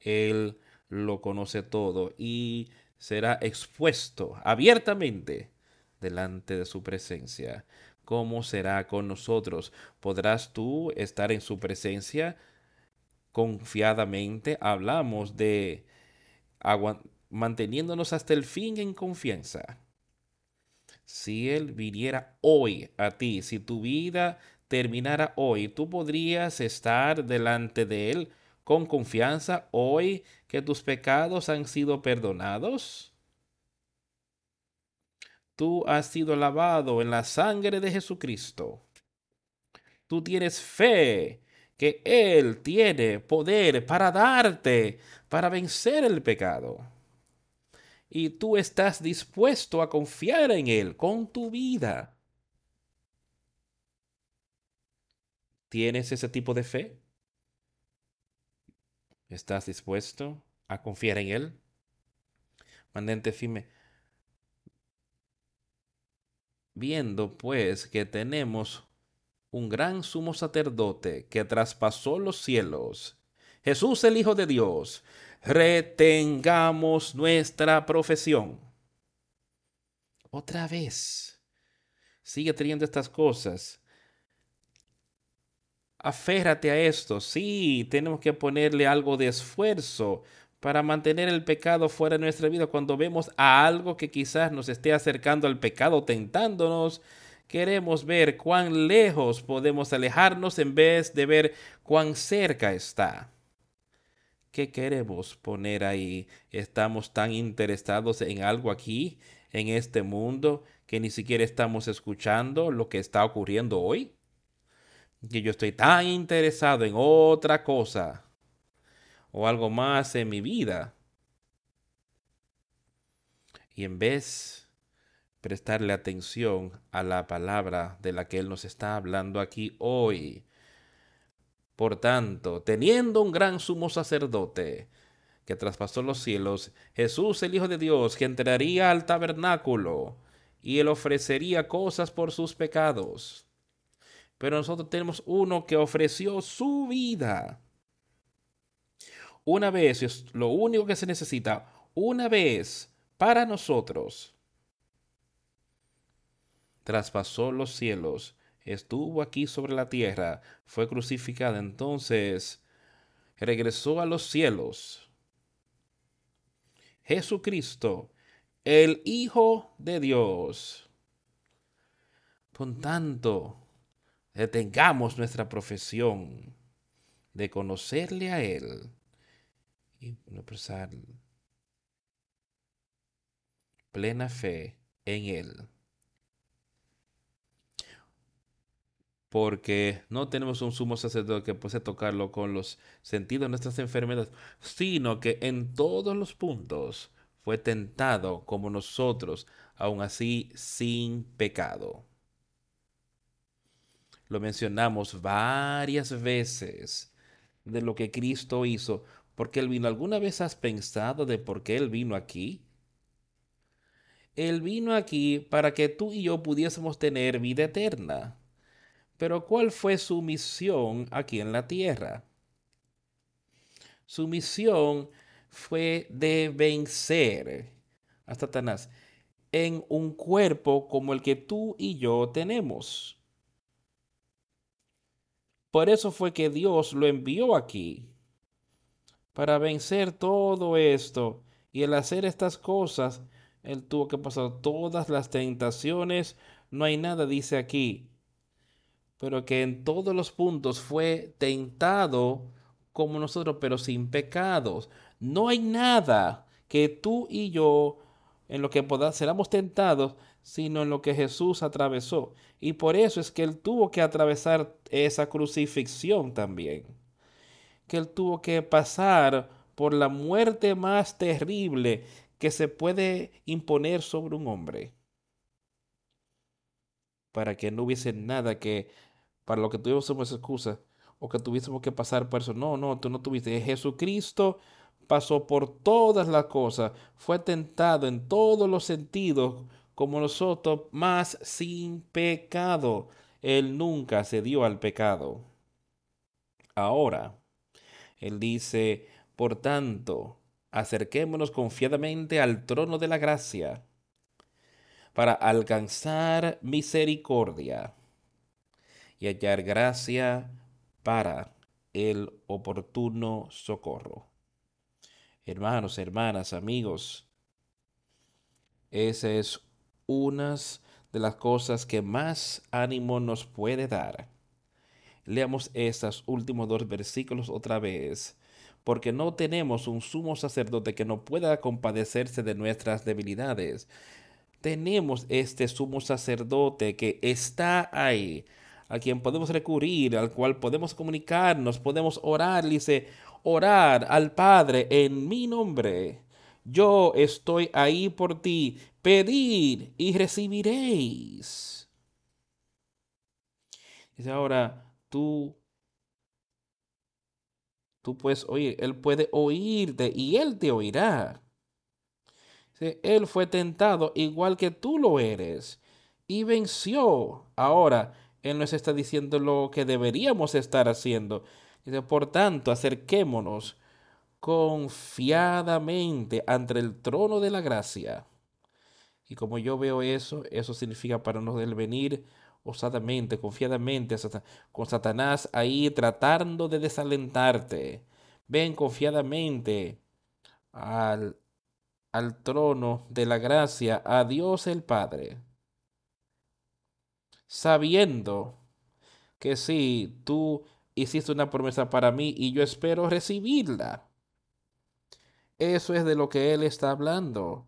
Él lo conoce todo y será expuesto abiertamente delante de su presencia. ¿Cómo será con nosotros? ¿Podrás tú estar en su presencia confiadamente? Hablamos de manteniéndonos hasta el fin en confianza si Él viniera hoy a ti, si tu vida terminara hoy, tú podrías estar delante de Él con confianza hoy que tus pecados han sido perdonados. Tú has sido lavado en la sangre de Jesucristo. Tú tienes fe que Él tiene poder para darte, para vencer el pecado y tú estás dispuesto a confiar en Él con tu vida. ¿Tienes ese tipo de fe? ¿Estás dispuesto a confiar en Él? Mandente firme. Viendo pues que tenemos un gran sumo sacerdote que traspasó los cielos, Jesús el Hijo de Dios, retengamos nuestra profesión. Otra vez, sigue teniendo estas cosas. Aférrate a esto. Sí, tenemos que ponerle algo de esfuerzo para mantener el pecado fuera de nuestra vida. Cuando vemos a algo que quizás nos esté acercando al pecado, tentándonos, queremos ver cuán lejos podemos alejarnos en vez de ver cuán cerca está. ¿Qué queremos poner ahí? ¿Estamos tan interesados en algo aquí, en este mundo, que ni siquiera estamos escuchando lo que está ocurriendo hoy? Que yo estoy tan interesado en otra cosa o algo más en mi vida. Y en vez prestarle atención a la palabra de la que Él nos está hablando aquí hoy, por tanto, teniendo un gran sumo sacerdote que traspasó los cielos, Jesús el Hijo de Dios, que entraría al tabernáculo y él ofrecería cosas por sus pecados. Pero nosotros tenemos uno que ofreció su vida. Una vez, es lo único que se necesita, una vez para nosotros. Traspasó los cielos estuvo aquí sobre la tierra, fue crucificada, entonces regresó a los cielos. Jesucristo, el Hijo de Dios. Por tanto, detengamos nuestra profesión de conocerle a Él y expresar plena fe en Él. Porque no tenemos un sumo sacerdote que puede tocarlo con los sentidos de nuestras enfermedades, sino que en todos los puntos fue tentado como nosotros, aún así sin pecado. Lo mencionamos varias veces de lo que Cristo hizo, porque Él vino. ¿Alguna vez has pensado de por qué Él vino aquí? Él vino aquí para que tú y yo pudiésemos tener vida eterna. Pero ¿cuál fue su misión aquí en la tierra? Su misión fue de vencer a Satanás en un cuerpo como el que tú y yo tenemos. Por eso fue que Dios lo envió aquí, para vencer todo esto. Y al hacer estas cosas, Él tuvo que pasar todas las tentaciones. No hay nada, dice aquí, pero que en todos los puntos fue tentado como nosotros, pero sin pecados. No hay nada que tú y yo en lo que podamos seramos tentados, sino en lo que Jesús atravesó. Y por eso es que Él tuvo que atravesar esa crucifixión también. Que Él tuvo que pasar por la muerte más terrible que se puede imponer sobre un hombre. Para que no hubiese nada que para lo que tuviésemos excusa o que tuviésemos que pasar por eso. No, no, tú no tuviste. Jesucristo pasó por todas las cosas, fue tentado en todos los sentidos como nosotros, más sin pecado. Él nunca se dio al pecado. Ahora, Él dice, por tanto, acerquémonos confiadamente al trono de la gracia para alcanzar misericordia y hallar gracia para el oportuno socorro. Hermanos, hermanas, amigos, esa es una de las cosas que más ánimo nos puede dar. Leamos estos últimos dos versículos otra vez, porque no tenemos un sumo sacerdote que no pueda compadecerse de nuestras debilidades. Tenemos este sumo sacerdote que está ahí a quien podemos recurrir, al cual podemos comunicarnos, podemos orar, dice, orar al Padre en mi nombre. Yo estoy ahí por ti. Pedir y recibiréis. Dice ahora, tú, tú puedes oír, Él puede oírte y Él te oirá. él fue tentado igual que tú lo eres y venció. Ahora, él nos está diciendo lo que deberíamos estar haciendo. Dice, por tanto, acerquémonos confiadamente ante el trono de la gracia. Y como yo veo eso, eso significa para no del venir osadamente, confiadamente, con Satanás ahí tratando de desalentarte. Ven confiadamente al, al trono de la gracia, a Dios el Padre, sabiendo que sí, tú hiciste una promesa para mí y yo espero recibirla. Eso es de lo que Él está hablando,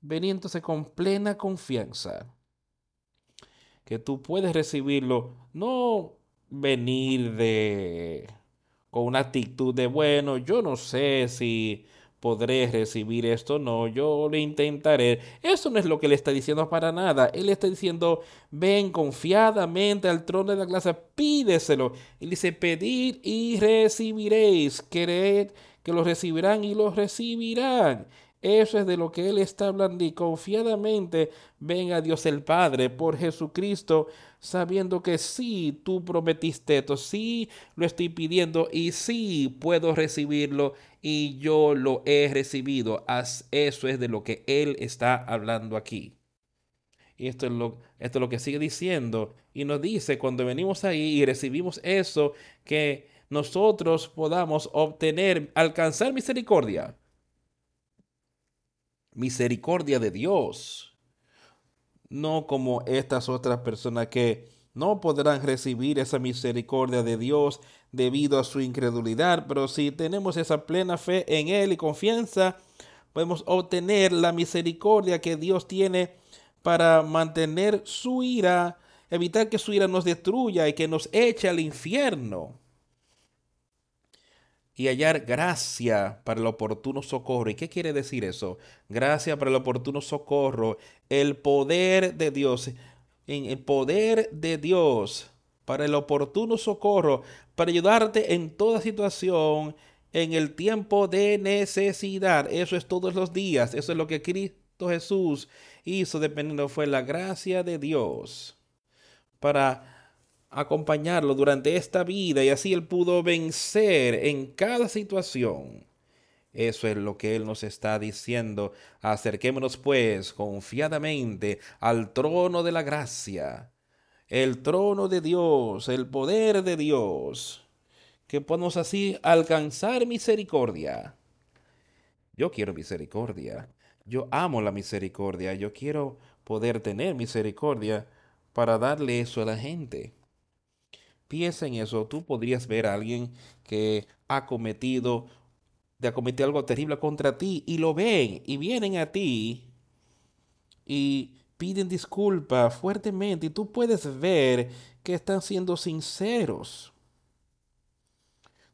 veniéndose con plena confianza, que tú puedes recibirlo, no venir de con una actitud de, bueno, yo no sé si podré recibir esto, no, yo lo intentaré. Eso no es lo que le está diciendo para nada. Él está diciendo, ven confiadamente al trono de la clase, pídeselo. Él dice, pedir y recibiréis, querer que lo recibirán y lo recibirán. Eso es de lo que Él está hablando y confiadamente ven a Dios el Padre por Jesucristo, sabiendo que sí, tú prometiste esto, sí lo estoy pidiendo y sí puedo recibirlo y yo lo he recibido. Eso es de lo que Él está hablando aquí. Y esto es, lo, esto es lo que sigue diciendo. Y nos dice cuando venimos ahí y recibimos eso, que nosotros podamos obtener, alcanzar misericordia misericordia de Dios. No como estas otras personas que no podrán recibir esa misericordia de Dios debido a su incredulidad, pero si tenemos esa plena fe en Él y confianza, podemos obtener la misericordia que Dios tiene para mantener su ira, evitar que su ira nos destruya y que nos eche al infierno y hallar gracia para el oportuno socorro. ¿Y qué quiere decir eso? Gracia para el oportuno socorro, el poder de Dios, en el poder de Dios para el oportuno socorro, para ayudarte en toda situación, en el tiempo de necesidad. Eso es todos los días. Eso es lo que Cristo Jesús hizo, dependiendo fue la gracia de Dios para acompañarlo durante esta vida y así él pudo vencer en cada situación. Eso es lo que Él nos está diciendo. Acerquémonos pues confiadamente al trono de la gracia, el trono de Dios, el poder de Dios, que podamos así alcanzar misericordia. Yo quiero misericordia. Yo amo la misericordia. Yo quiero poder tener misericordia para darle eso a la gente. Piensa en eso. Tú podrías ver a alguien que ha cometido, de cometido algo terrible contra ti y lo ven y vienen a ti y piden disculpa fuertemente y tú puedes ver que están siendo sinceros.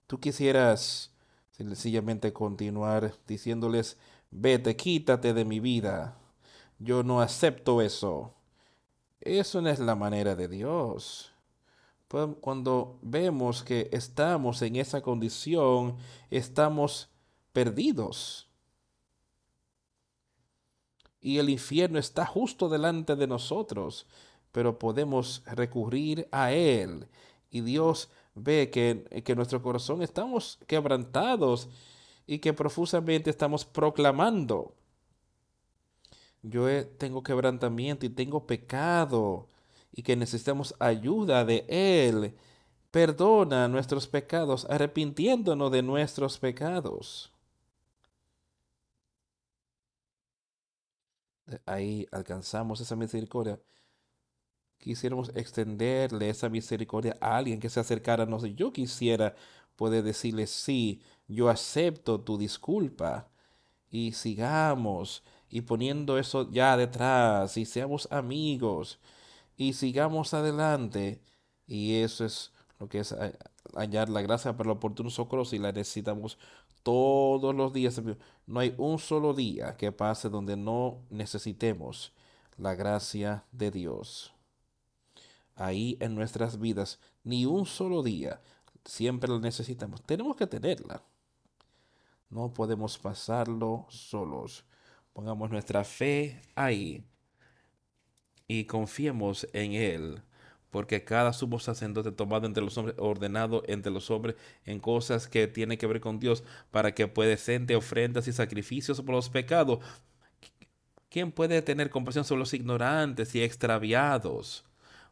Tú quisieras sencillamente continuar diciéndoles, vete, quítate de mi vida. Yo no acepto eso. Eso no es la manera de Dios cuando vemos que estamos en esa condición, estamos perdidos. Y el infierno está justo delante de nosotros, pero podemos recurrir a Él. Y Dios ve que, que nuestro corazón estamos quebrantados y que profusamente estamos proclamando. Yo tengo quebrantamiento y tengo pecado y que necesitamos ayuda de Él. Perdona nuestros pecados, arrepintiéndonos de nuestros pecados. Ahí alcanzamos esa misericordia. Quisiéramos extenderle esa misericordia a alguien que se acercara a nosotros. Yo quisiera poder decirle, sí, yo acepto tu disculpa. Y sigamos y poniendo eso ya detrás y seamos amigos y sigamos adelante. Y eso es lo que es hallar la gracia para el oportuno socorro si la necesitamos todos los días. No hay un solo día que pase donde no necesitemos la gracia de Dios. Ahí en nuestras vidas, ni un solo día, siempre la necesitamos. Tenemos que tenerla. No podemos pasarlo solos. Pongamos nuestra fe ahí y confiemos en Él, porque cada sumo sacerdote tomado entre los hombres, ordenado entre los hombres en cosas que tienen que ver con Dios, para que presente ofrendas y sacrificios por los pecados. ¿Quién puede tener compasión sobre los ignorantes y extraviados?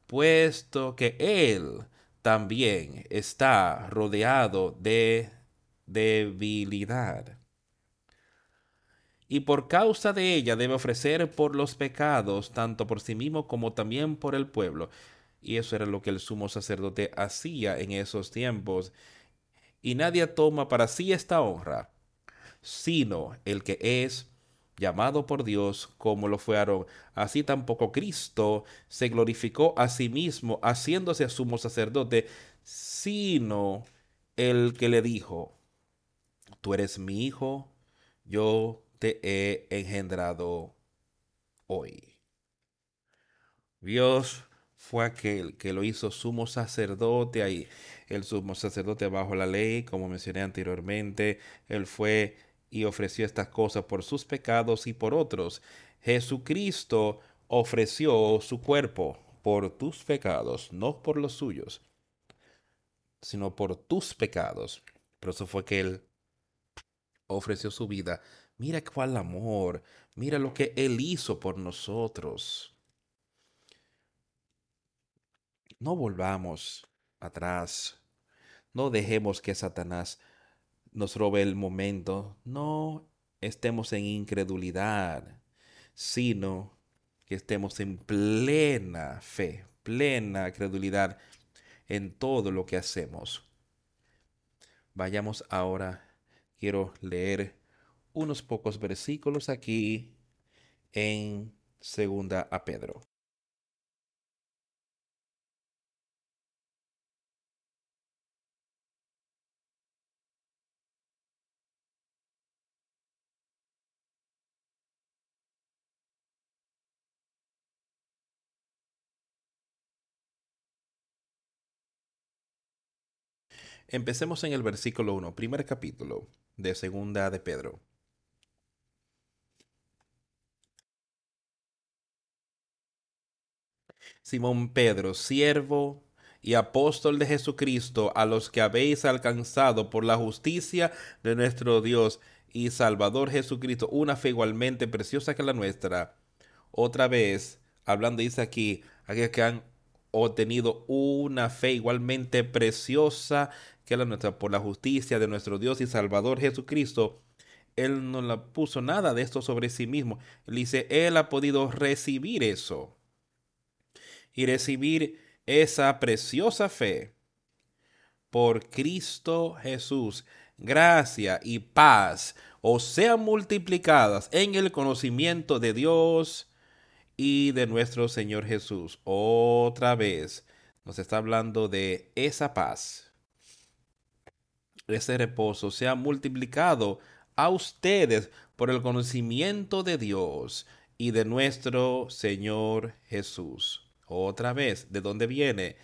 Puesto que Él también está rodeado de debilidad. Y por causa de ella debe ofrecer por los pecados, tanto por sí mismo como también por el pueblo. Y eso era lo que el sumo sacerdote hacía en esos tiempos. Y nadie toma para sí esta honra, sino el que es llamado por Dios como lo fue Aarón. Así tampoco Cristo se glorificó a sí mismo haciéndose sumo sacerdote, sino el que le dijo, tú eres mi hijo, yo he engendrado hoy. Dios fue aquel que lo hizo sumo sacerdote ahí. El sumo sacerdote bajo la ley, como mencioné anteriormente, él fue y ofreció estas cosas por sus pecados y por otros. Jesucristo ofreció su cuerpo por tus pecados, no por los suyos, sino por tus pecados. Por eso fue que él ofreció su vida Mira cuál amor. Mira lo que Él hizo por nosotros. No volvamos atrás. No dejemos que Satanás nos robe el momento. No estemos en incredulidad, sino que estemos en plena fe, plena credulidad en todo lo que hacemos. Vayamos ahora. Quiero leer unos pocos versículos aquí en segunda a Pedro. Empecemos en el versículo 1, primer capítulo de segunda de Pedro. Simón Pedro, siervo y apóstol de Jesucristo, a los que habéis alcanzado por la justicia de nuestro Dios y Salvador Jesucristo, una fe igualmente preciosa que la nuestra. Otra vez, hablando, dice aquí, aquellos que han obtenido una fe igualmente preciosa que la nuestra por la justicia de nuestro Dios y Salvador Jesucristo. Él no la puso nada de esto sobre sí mismo. Él dice, Él ha podido recibir eso y recibir esa preciosa fe por Cristo Jesús. Gracia y paz os sean multiplicadas en el conocimiento de Dios y de nuestro Señor Jesús. Otra vez nos está hablando de esa paz. Ese reposo sea multiplicado a ustedes por el conocimiento de Dios y de nuestro Señor Jesús. Otra vez, ¿de dónde viene?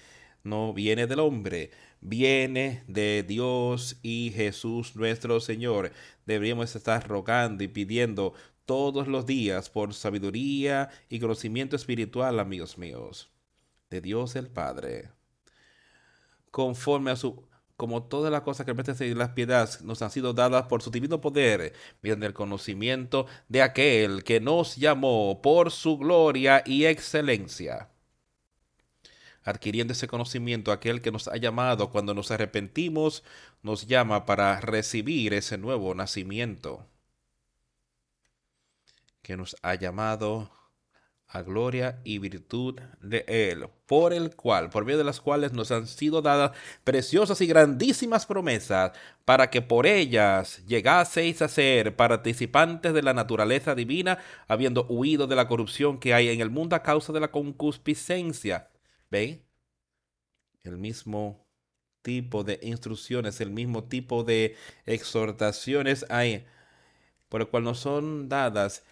No viene del hombre, viene de Dios y Jesús nuestro Señor. Deberíamos estar rogando y pidiendo todos los días por sabiduría y conocimiento espiritual, amigos míos, de Dios el Padre. Conforme a su como todas las cosas que y las piedades nos han sido dadas por su divino poder, mediante el conocimiento de aquel que nos llamó por su gloria y excelencia adquiriendo ese conocimiento, aquel que nos ha llamado cuando nos arrepentimos, nos llama para recibir ese nuevo nacimiento, que nos ha llamado a gloria y virtud de Él, por el cual, por medio de las cuales nos han sido dadas preciosas y grandísimas promesas, para que por ellas llegaseis a ser participantes de la naturaleza divina, habiendo huido de la corrupción que hay en el mundo a causa de la concupiscencia ¿Ven? El mismo tipo de instrucciones, el mismo tipo de exhortaciones hay, por el cual nos son dadas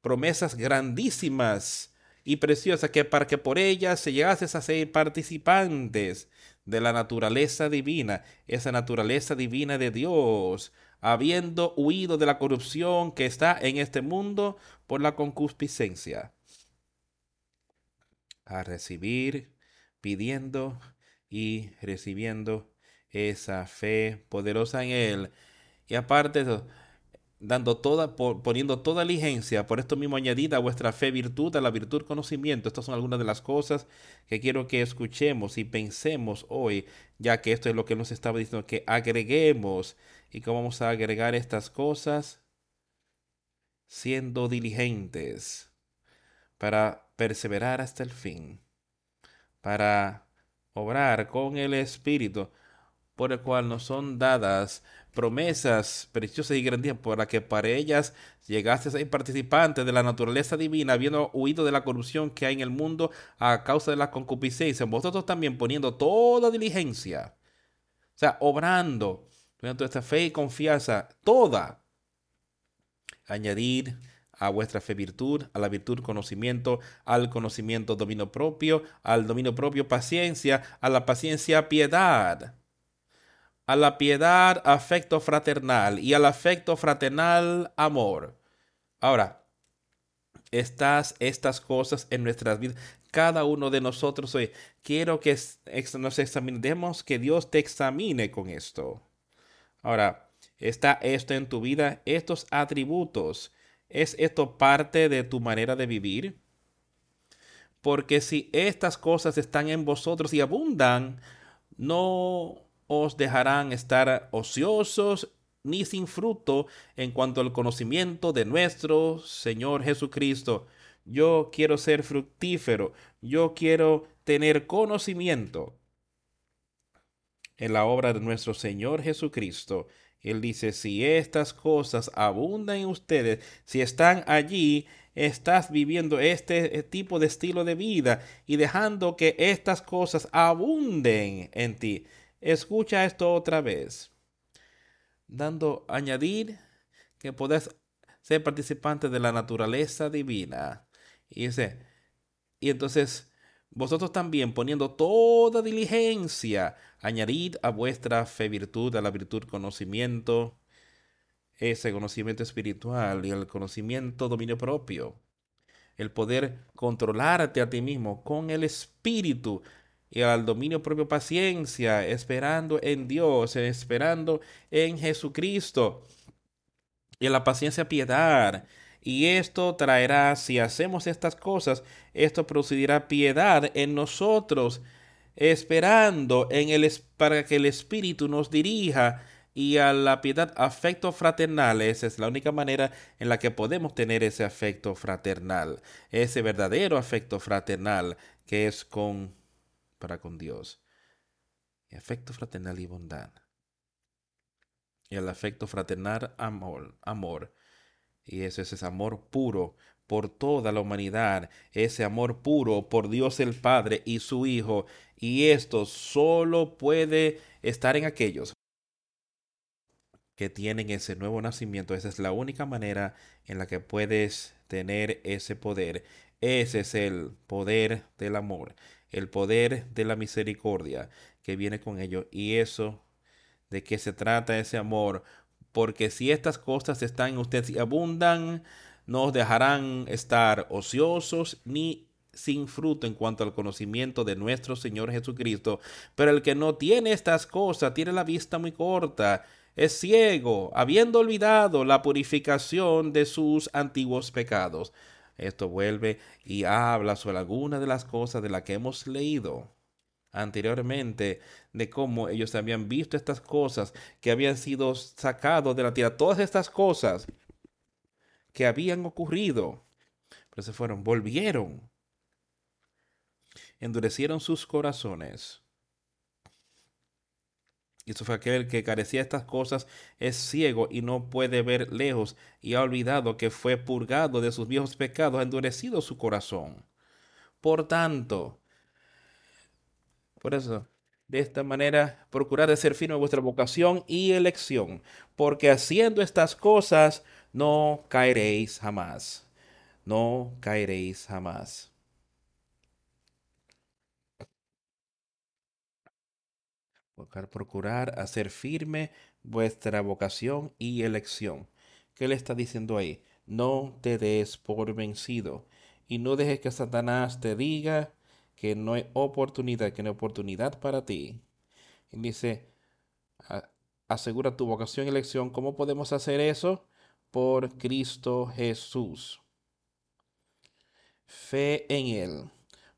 promesas grandísimas y preciosas que para que por ellas se llegases a ser participantes de la naturaleza divina, esa naturaleza divina de Dios, habiendo huido de la corrupción que está en este mundo por la concupiscencia a recibir, pidiendo y recibiendo esa fe poderosa en Él. Y aparte, dando toda, poniendo toda diligencia, por esto mismo añadida a vuestra fe virtud, a la virtud conocimiento. Estas son algunas de las cosas que quiero que escuchemos y pensemos hoy, ya que esto es lo que nos estaba diciendo, que agreguemos. ¿Y cómo vamos a agregar estas cosas? siendo diligentes para perseverar hasta el fin, para obrar con el Espíritu, por el cual nos son dadas promesas preciosas y grandiosas para que para ellas llegaste a ser participante de la naturaleza divina, habiendo huido de la corrupción que hay en el mundo a causa de la concupiscencia. Vosotros también poniendo toda diligencia, o sea, obrando, teniendo esta fe y confianza, toda, añadir a vuestra fe virtud, a la virtud conocimiento, al conocimiento dominio propio, al dominio propio paciencia, a la paciencia piedad a la piedad, afecto fraternal y al afecto fraternal, amor. Ahora, estas, estas cosas en nuestras vidas, cada uno de nosotros hoy, quiero que nos examinemos, que Dios te examine con esto. Ahora, ¿está esto en tu vida? Estos atributos, ¿es esto parte de tu manera de vivir? Porque si estas cosas están en vosotros y abundan, no os dejarán estar ociosos ni sin fruto en cuanto al conocimiento de nuestro Señor Jesucristo. Yo quiero ser fructífero, yo quiero tener conocimiento en la obra de nuestro Señor Jesucristo. Él dice, si estas cosas abundan en ustedes, si están allí, estás viviendo este tipo de estilo de vida y dejando que estas cosas abunden en ti. Escucha esto otra vez. Dando, añadir que podés ser participante de la naturaleza divina. Y dice, y entonces vosotros también poniendo toda diligencia, añadid a vuestra fe virtud, a la virtud conocimiento, ese conocimiento espiritual y el conocimiento dominio propio. El poder controlarte a ti mismo con el espíritu y al dominio propio paciencia, esperando en Dios, esperando en Jesucristo. Y a la paciencia piedad. Y esto traerá, si hacemos estas cosas, esto producirá piedad en nosotros, esperando en el, para que el Espíritu nos dirija y a la piedad afecto fraternal. Esa es la única manera en la que podemos tener ese afecto fraternal, ese verdadero afecto fraternal que es con para con Dios. Afecto fraternal y bondad. Y el afecto fraternal, amor, amor. Y ese es ese amor puro por toda la humanidad, ese amor puro por Dios el Padre y su Hijo. Y esto solo puede estar en aquellos que tienen ese nuevo nacimiento. Esa es la única manera en la que puedes tener ese poder. Ese es el poder del amor el poder de la misericordia que viene con ello. Y eso, de qué se trata ese amor. Porque si estas cosas están en ustedes y abundan, no os dejarán estar ociosos ni sin fruto en cuanto al conocimiento de nuestro Señor Jesucristo. Pero el que no tiene estas cosas tiene la vista muy corta, es ciego, habiendo olvidado la purificación de sus antiguos pecados. Esto vuelve y habla sobre algunas de las cosas de las que hemos leído anteriormente, de cómo ellos habían visto estas cosas, que habían sido sacados de la tierra, todas estas cosas que habían ocurrido, pero se fueron, volvieron, endurecieron sus corazones y eso fue aquel que carecía de estas cosas, es ciego y no puede ver lejos, y ha olvidado que fue purgado de sus viejos pecados, ha endurecido su corazón. Por tanto, por eso, de esta manera, procurad de ser firme vuestra vocación y elección, porque haciendo estas cosas no caeréis jamás. No caeréis jamás. procurar hacer firme vuestra vocación y elección. ¿Qué le está diciendo ahí? No te des por vencido y no dejes que Satanás te diga que no hay oportunidad, que no hay oportunidad para ti. Y dice, asegura tu vocación y elección. ¿Cómo podemos hacer eso? Por Cristo Jesús. Fe en Él,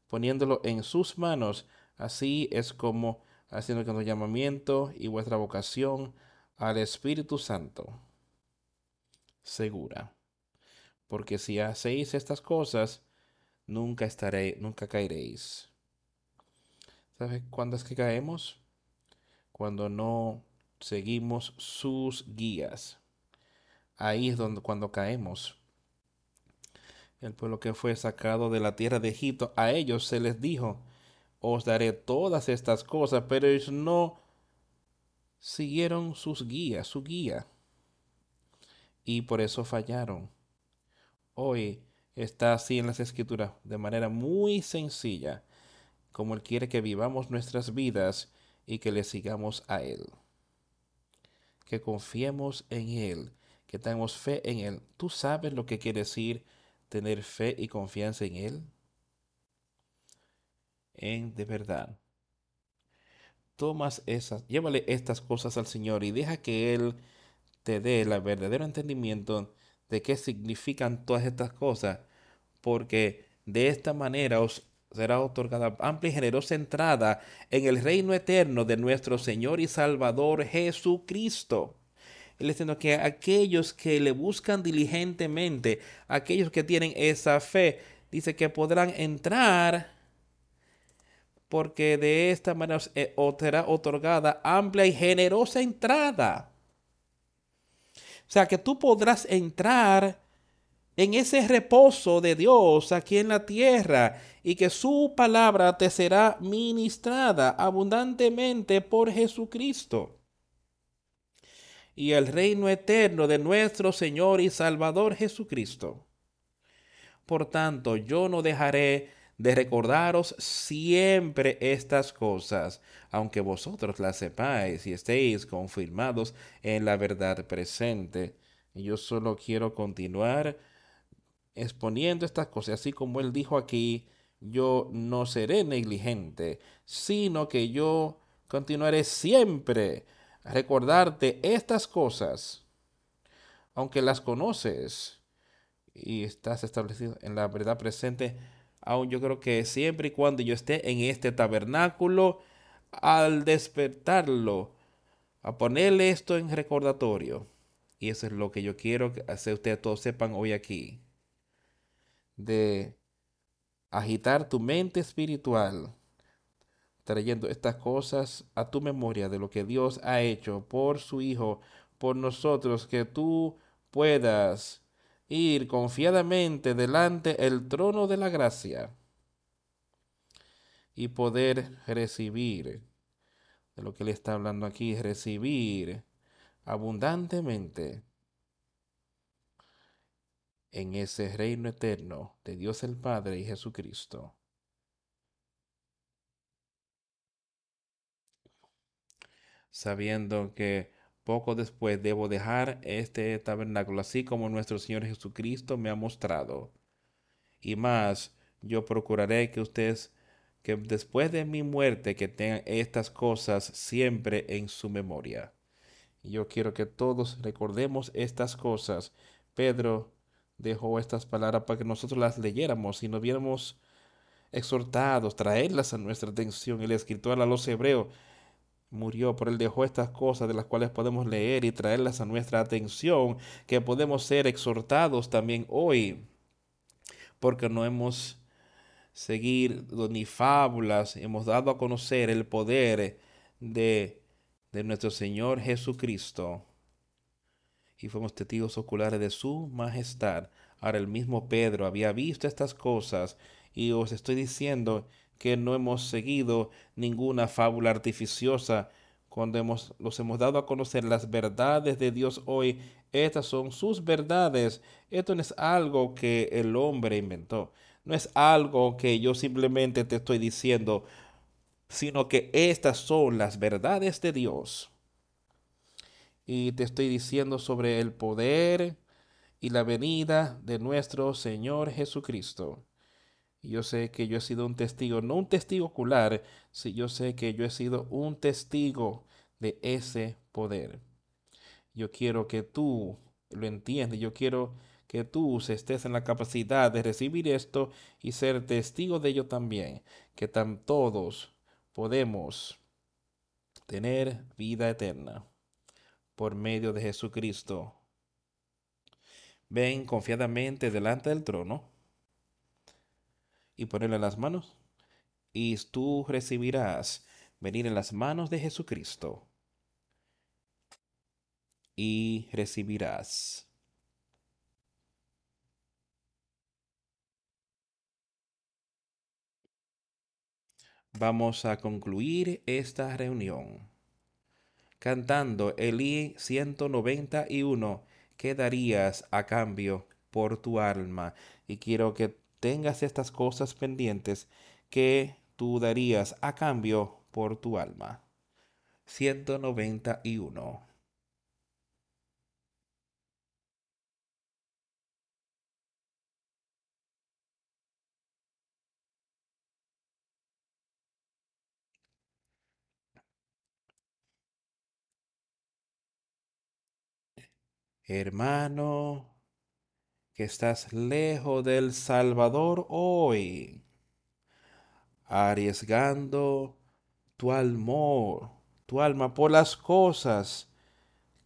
poniéndolo en sus manos. Así es como haciendo que nuestro llamamiento y vuestra vocación al Espíritu Santo segura. porque si hacéis estas cosas, nunca estaré, nunca caeréis. ¿Sabes cuándo es que caemos? Cuando no seguimos sus guías. Ahí es donde cuando caemos. El pueblo que fue sacado de la tierra de Egipto, a ellos se les dijo, os daré todas estas cosas, pero ellos no siguieron sus guías, su guía. Y por eso fallaron. Hoy está así en las escrituras de manera muy sencilla, como Él quiere que vivamos nuestras vidas y que le sigamos a Él. Que confiemos en Él, que tengamos fe en Él. ¿Tú sabes lo que quiere decir tener fe y confianza en Él? En de verdad. Tomas esas, llévale estas cosas al Señor y deja que Él te dé el verdadero entendimiento de qué significan todas estas cosas, porque de esta manera os será otorgada amplia y generosa entrada en el reino eterno de nuestro Señor y Salvador Jesucristo. Él diciendo que aquellos que le buscan diligentemente, aquellos que tienen esa fe, dice que podrán entrar porque de esta manera os eh, será otorgada amplia y generosa entrada. O sea que tú podrás entrar en ese reposo de Dios aquí en la tierra y que su palabra te será ministrada abundantemente por Jesucristo. Y el reino eterno de nuestro Señor y Salvador Jesucristo. Por tanto, yo no dejaré de recordaros siempre estas cosas, aunque vosotros las sepáis y estéis confirmados en la verdad presente. Y yo solo quiero continuar exponiendo estas cosas, así como él dijo aquí, yo no seré negligente, sino que yo continuaré siempre a recordarte estas cosas, aunque las conoces y estás establecido en la verdad presente, aún yo creo que siempre y cuando yo esté en este tabernáculo, al despertarlo, a ponerle esto en recordatorio. Y eso es lo que yo quiero que ustedes todos sepan hoy aquí. De agitar tu mente espiritual, trayendo estas cosas a tu memoria de lo que Dios ha hecho por su Hijo, por nosotros, que tú puedas ir confiadamente delante el trono de la gracia y poder recibir de lo que le está hablando aquí, recibir abundantemente en ese reino eterno de Dios el Padre y Jesucristo. Sabiendo que poco después debo dejar este tabernáculo, así como nuestro Señor Jesucristo me ha mostrado. Y más, yo procuraré que ustedes, que después de mi muerte, que tengan estas cosas siempre en su memoria. Yo quiero que todos recordemos estas cosas. Pedro dejó estas palabras para que nosotros las leyéramos y nos viéramos exhortados, traerlas a nuestra atención. El escritor a los hebreos murió, por él dejó estas cosas de las cuales podemos leer y traerlas a nuestra atención, que podemos ser exhortados también hoy, porque no hemos seguido ni fábulas, hemos dado a conocer el poder de, de nuestro Señor Jesucristo y fuimos testigos oculares de su majestad. Ahora el mismo Pedro había visto estas cosas y os estoy diciendo que no hemos seguido ninguna fábula artificiosa cuando hemos, los hemos dado a conocer las verdades de Dios hoy. Estas son sus verdades. Esto no es algo que el hombre inventó. No es algo que yo simplemente te estoy diciendo, sino que estas son las verdades de Dios. Y te estoy diciendo sobre el poder y la venida de nuestro Señor Jesucristo yo sé que yo he sido un testigo, no un testigo ocular, si yo sé que yo he sido un testigo de ese poder. Yo quiero que tú lo entiendas, yo quiero que tú estés en la capacidad de recibir esto y ser testigo de ello también, que tan todos podemos tener vida eterna por medio de Jesucristo Ven confiadamente delante del trono y ponerle las manos y tú recibirás venir en las manos de Jesucristo y recibirás. Vamos a concluir esta reunión cantando el I 191 ¿Qué darías a cambio por tu alma? Y quiero que tengas estas cosas pendientes que tú darías a cambio por tu alma. 191. Hermano, que estás lejos del Salvador hoy, arriesgando tu alma, tu alma por las cosas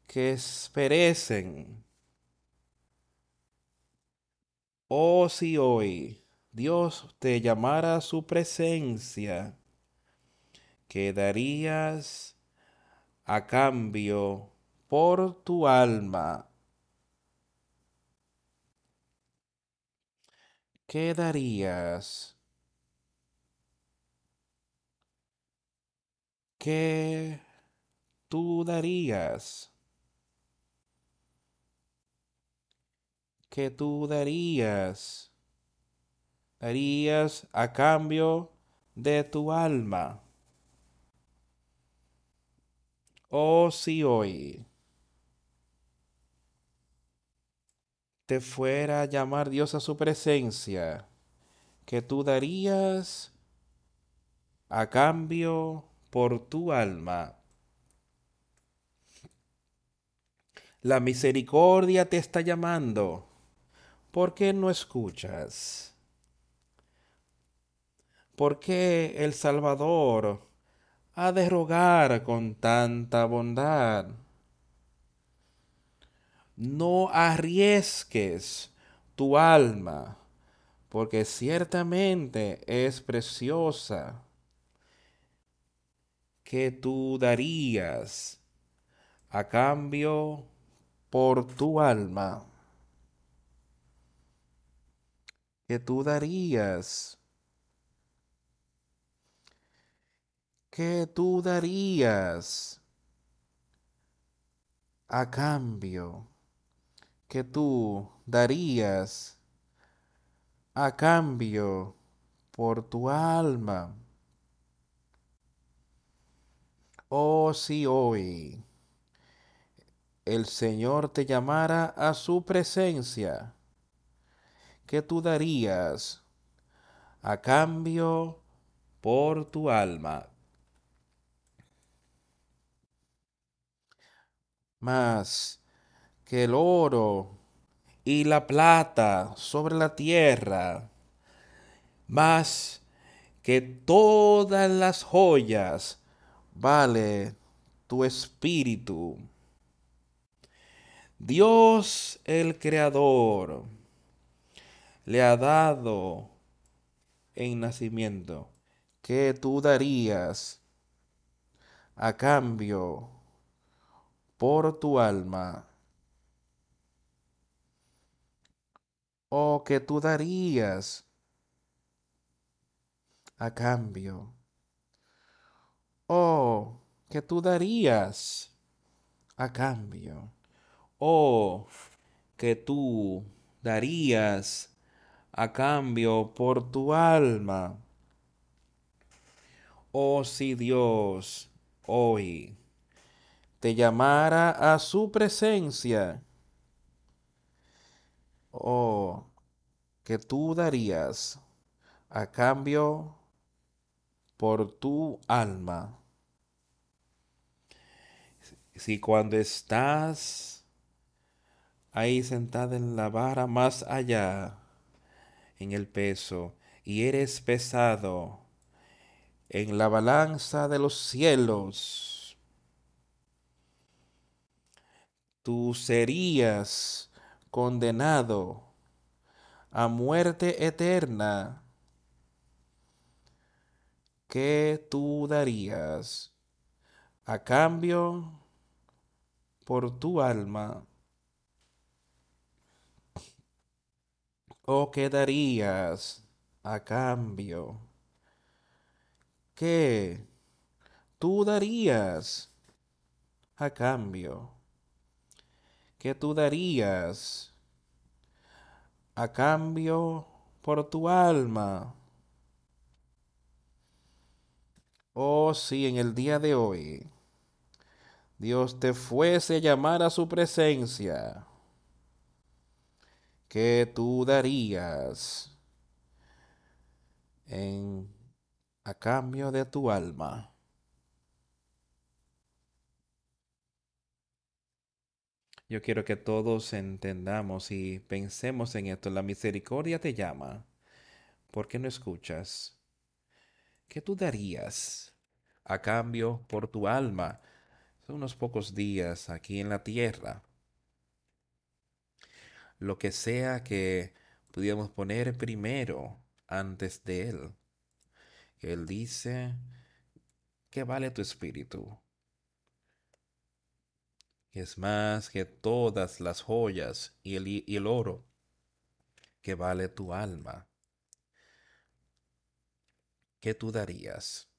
que perecen. Oh, si hoy Dios te llamara a su presencia, ¿qué darías a cambio por tu alma? ¿Qué darías? ¿Qué tú darías? ¿Qué tú darías? Darías a cambio de tu alma. Oh, si hoy te fuera a llamar Dios a su presencia, que tú darías a cambio por tu alma. La misericordia te está llamando. ¿Por qué no escuchas? ¿Por qué el Salvador ha de rogar con tanta bondad? No arriesgues tu alma, porque ciertamente es preciosa. Que tú darías a cambio por tu alma, que tú darías, que tú darías a cambio que tú darías a cambio por tu alma. Oh, si hoy el Señor te llamara a su presencia, ¿qué tú darías a cambio por tu alma? Mas que el oro y la plata sobre la tierra, más que todas las joyas vale tu espíritu. Dios el Creador le ha dado en nacimiento que tú darías a cambio por tu alma. O que tú darías a cambio, o que tú darías a cambio, o que tú darías a cambio por tu alma. Oh, si Dios hoy te llamara a su presencia, o que tú darías a cambio por tu alma. Si cuando estás ahí sentada en la vara más allá, en el peso, y eres pesado en la balanza de los cielos, tú serías condenado a muerte eterna, ¿qué tú darías a cambio por tu alma? ¿O qué darías a cambio? ¿Qué tú darías a cambio? ¿Qué tú darías a cambio por tu alma? Oh, si en el día de hoy Dios te fuese a llamar a su presencia, ¿qué tú darías en, a cambio de tu alma? Yo quiero que todos entendamos y pensemos en esto. La misericordia te llama. ¿Por qué no escuchas? ¿Qué tú darías a cambio por tu alma? Son unos pocos días aquí en la tierra. Lo que sea que pudiéramos poner primero antes de Él. Él dice que vale tu espíritu es más que todas las joyas y el, y el oro que vale tu alma. ¿Qué tú darías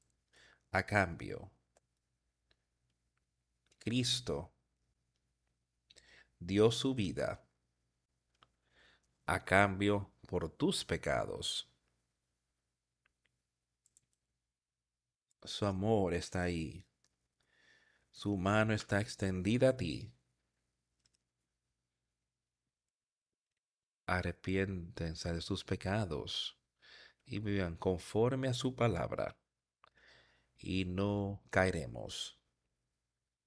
a cambio? Cristo dio su vida a cambio por tus pecados. Su amor está ahí su mano está extendida a ti. Arrepiéntense de sus pecados y vivan conforme a su palabra, y no caeremos.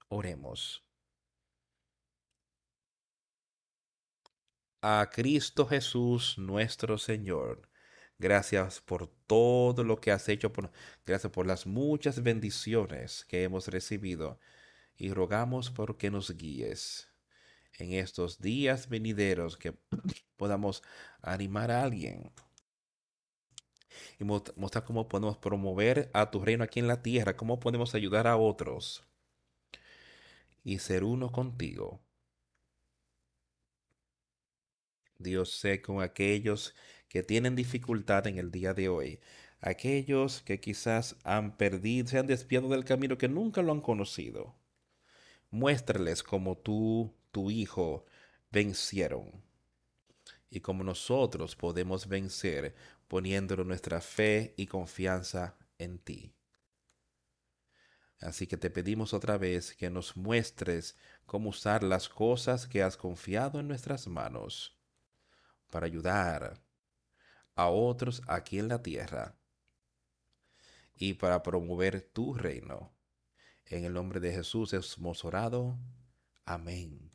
Oremos. A Cristo Jesús nuestro Señor. Gracias por todo lo que has hecho. Por, gracias por las muchas bendiciones que hemos recibido y rogamos por que nos guíes en estos días venideros que podamos animar a alguien y mostrar cómo podemos promover a tu reino aquí en la tierra, cómo podemos ayudar a otros y ser uno contigo. Dios sé con aquellos que tienen dificultad en el día de hoy, aquellos que quizás han perdido, se han desviado del camino que nunca lo han conocido muéstrales cómo tú, tu Hijo, vencieron. Y como nosotros podemos vencer poniéndolo nuestra fe y confianza en ti. Así que te pedimos otra vez que nos muestres cómo usar las cosas que has confiado en nuestras manos para ayudar a otros aquí en la tierra y para promover tu reino en el nombre de Jesús hemos orado. Amén.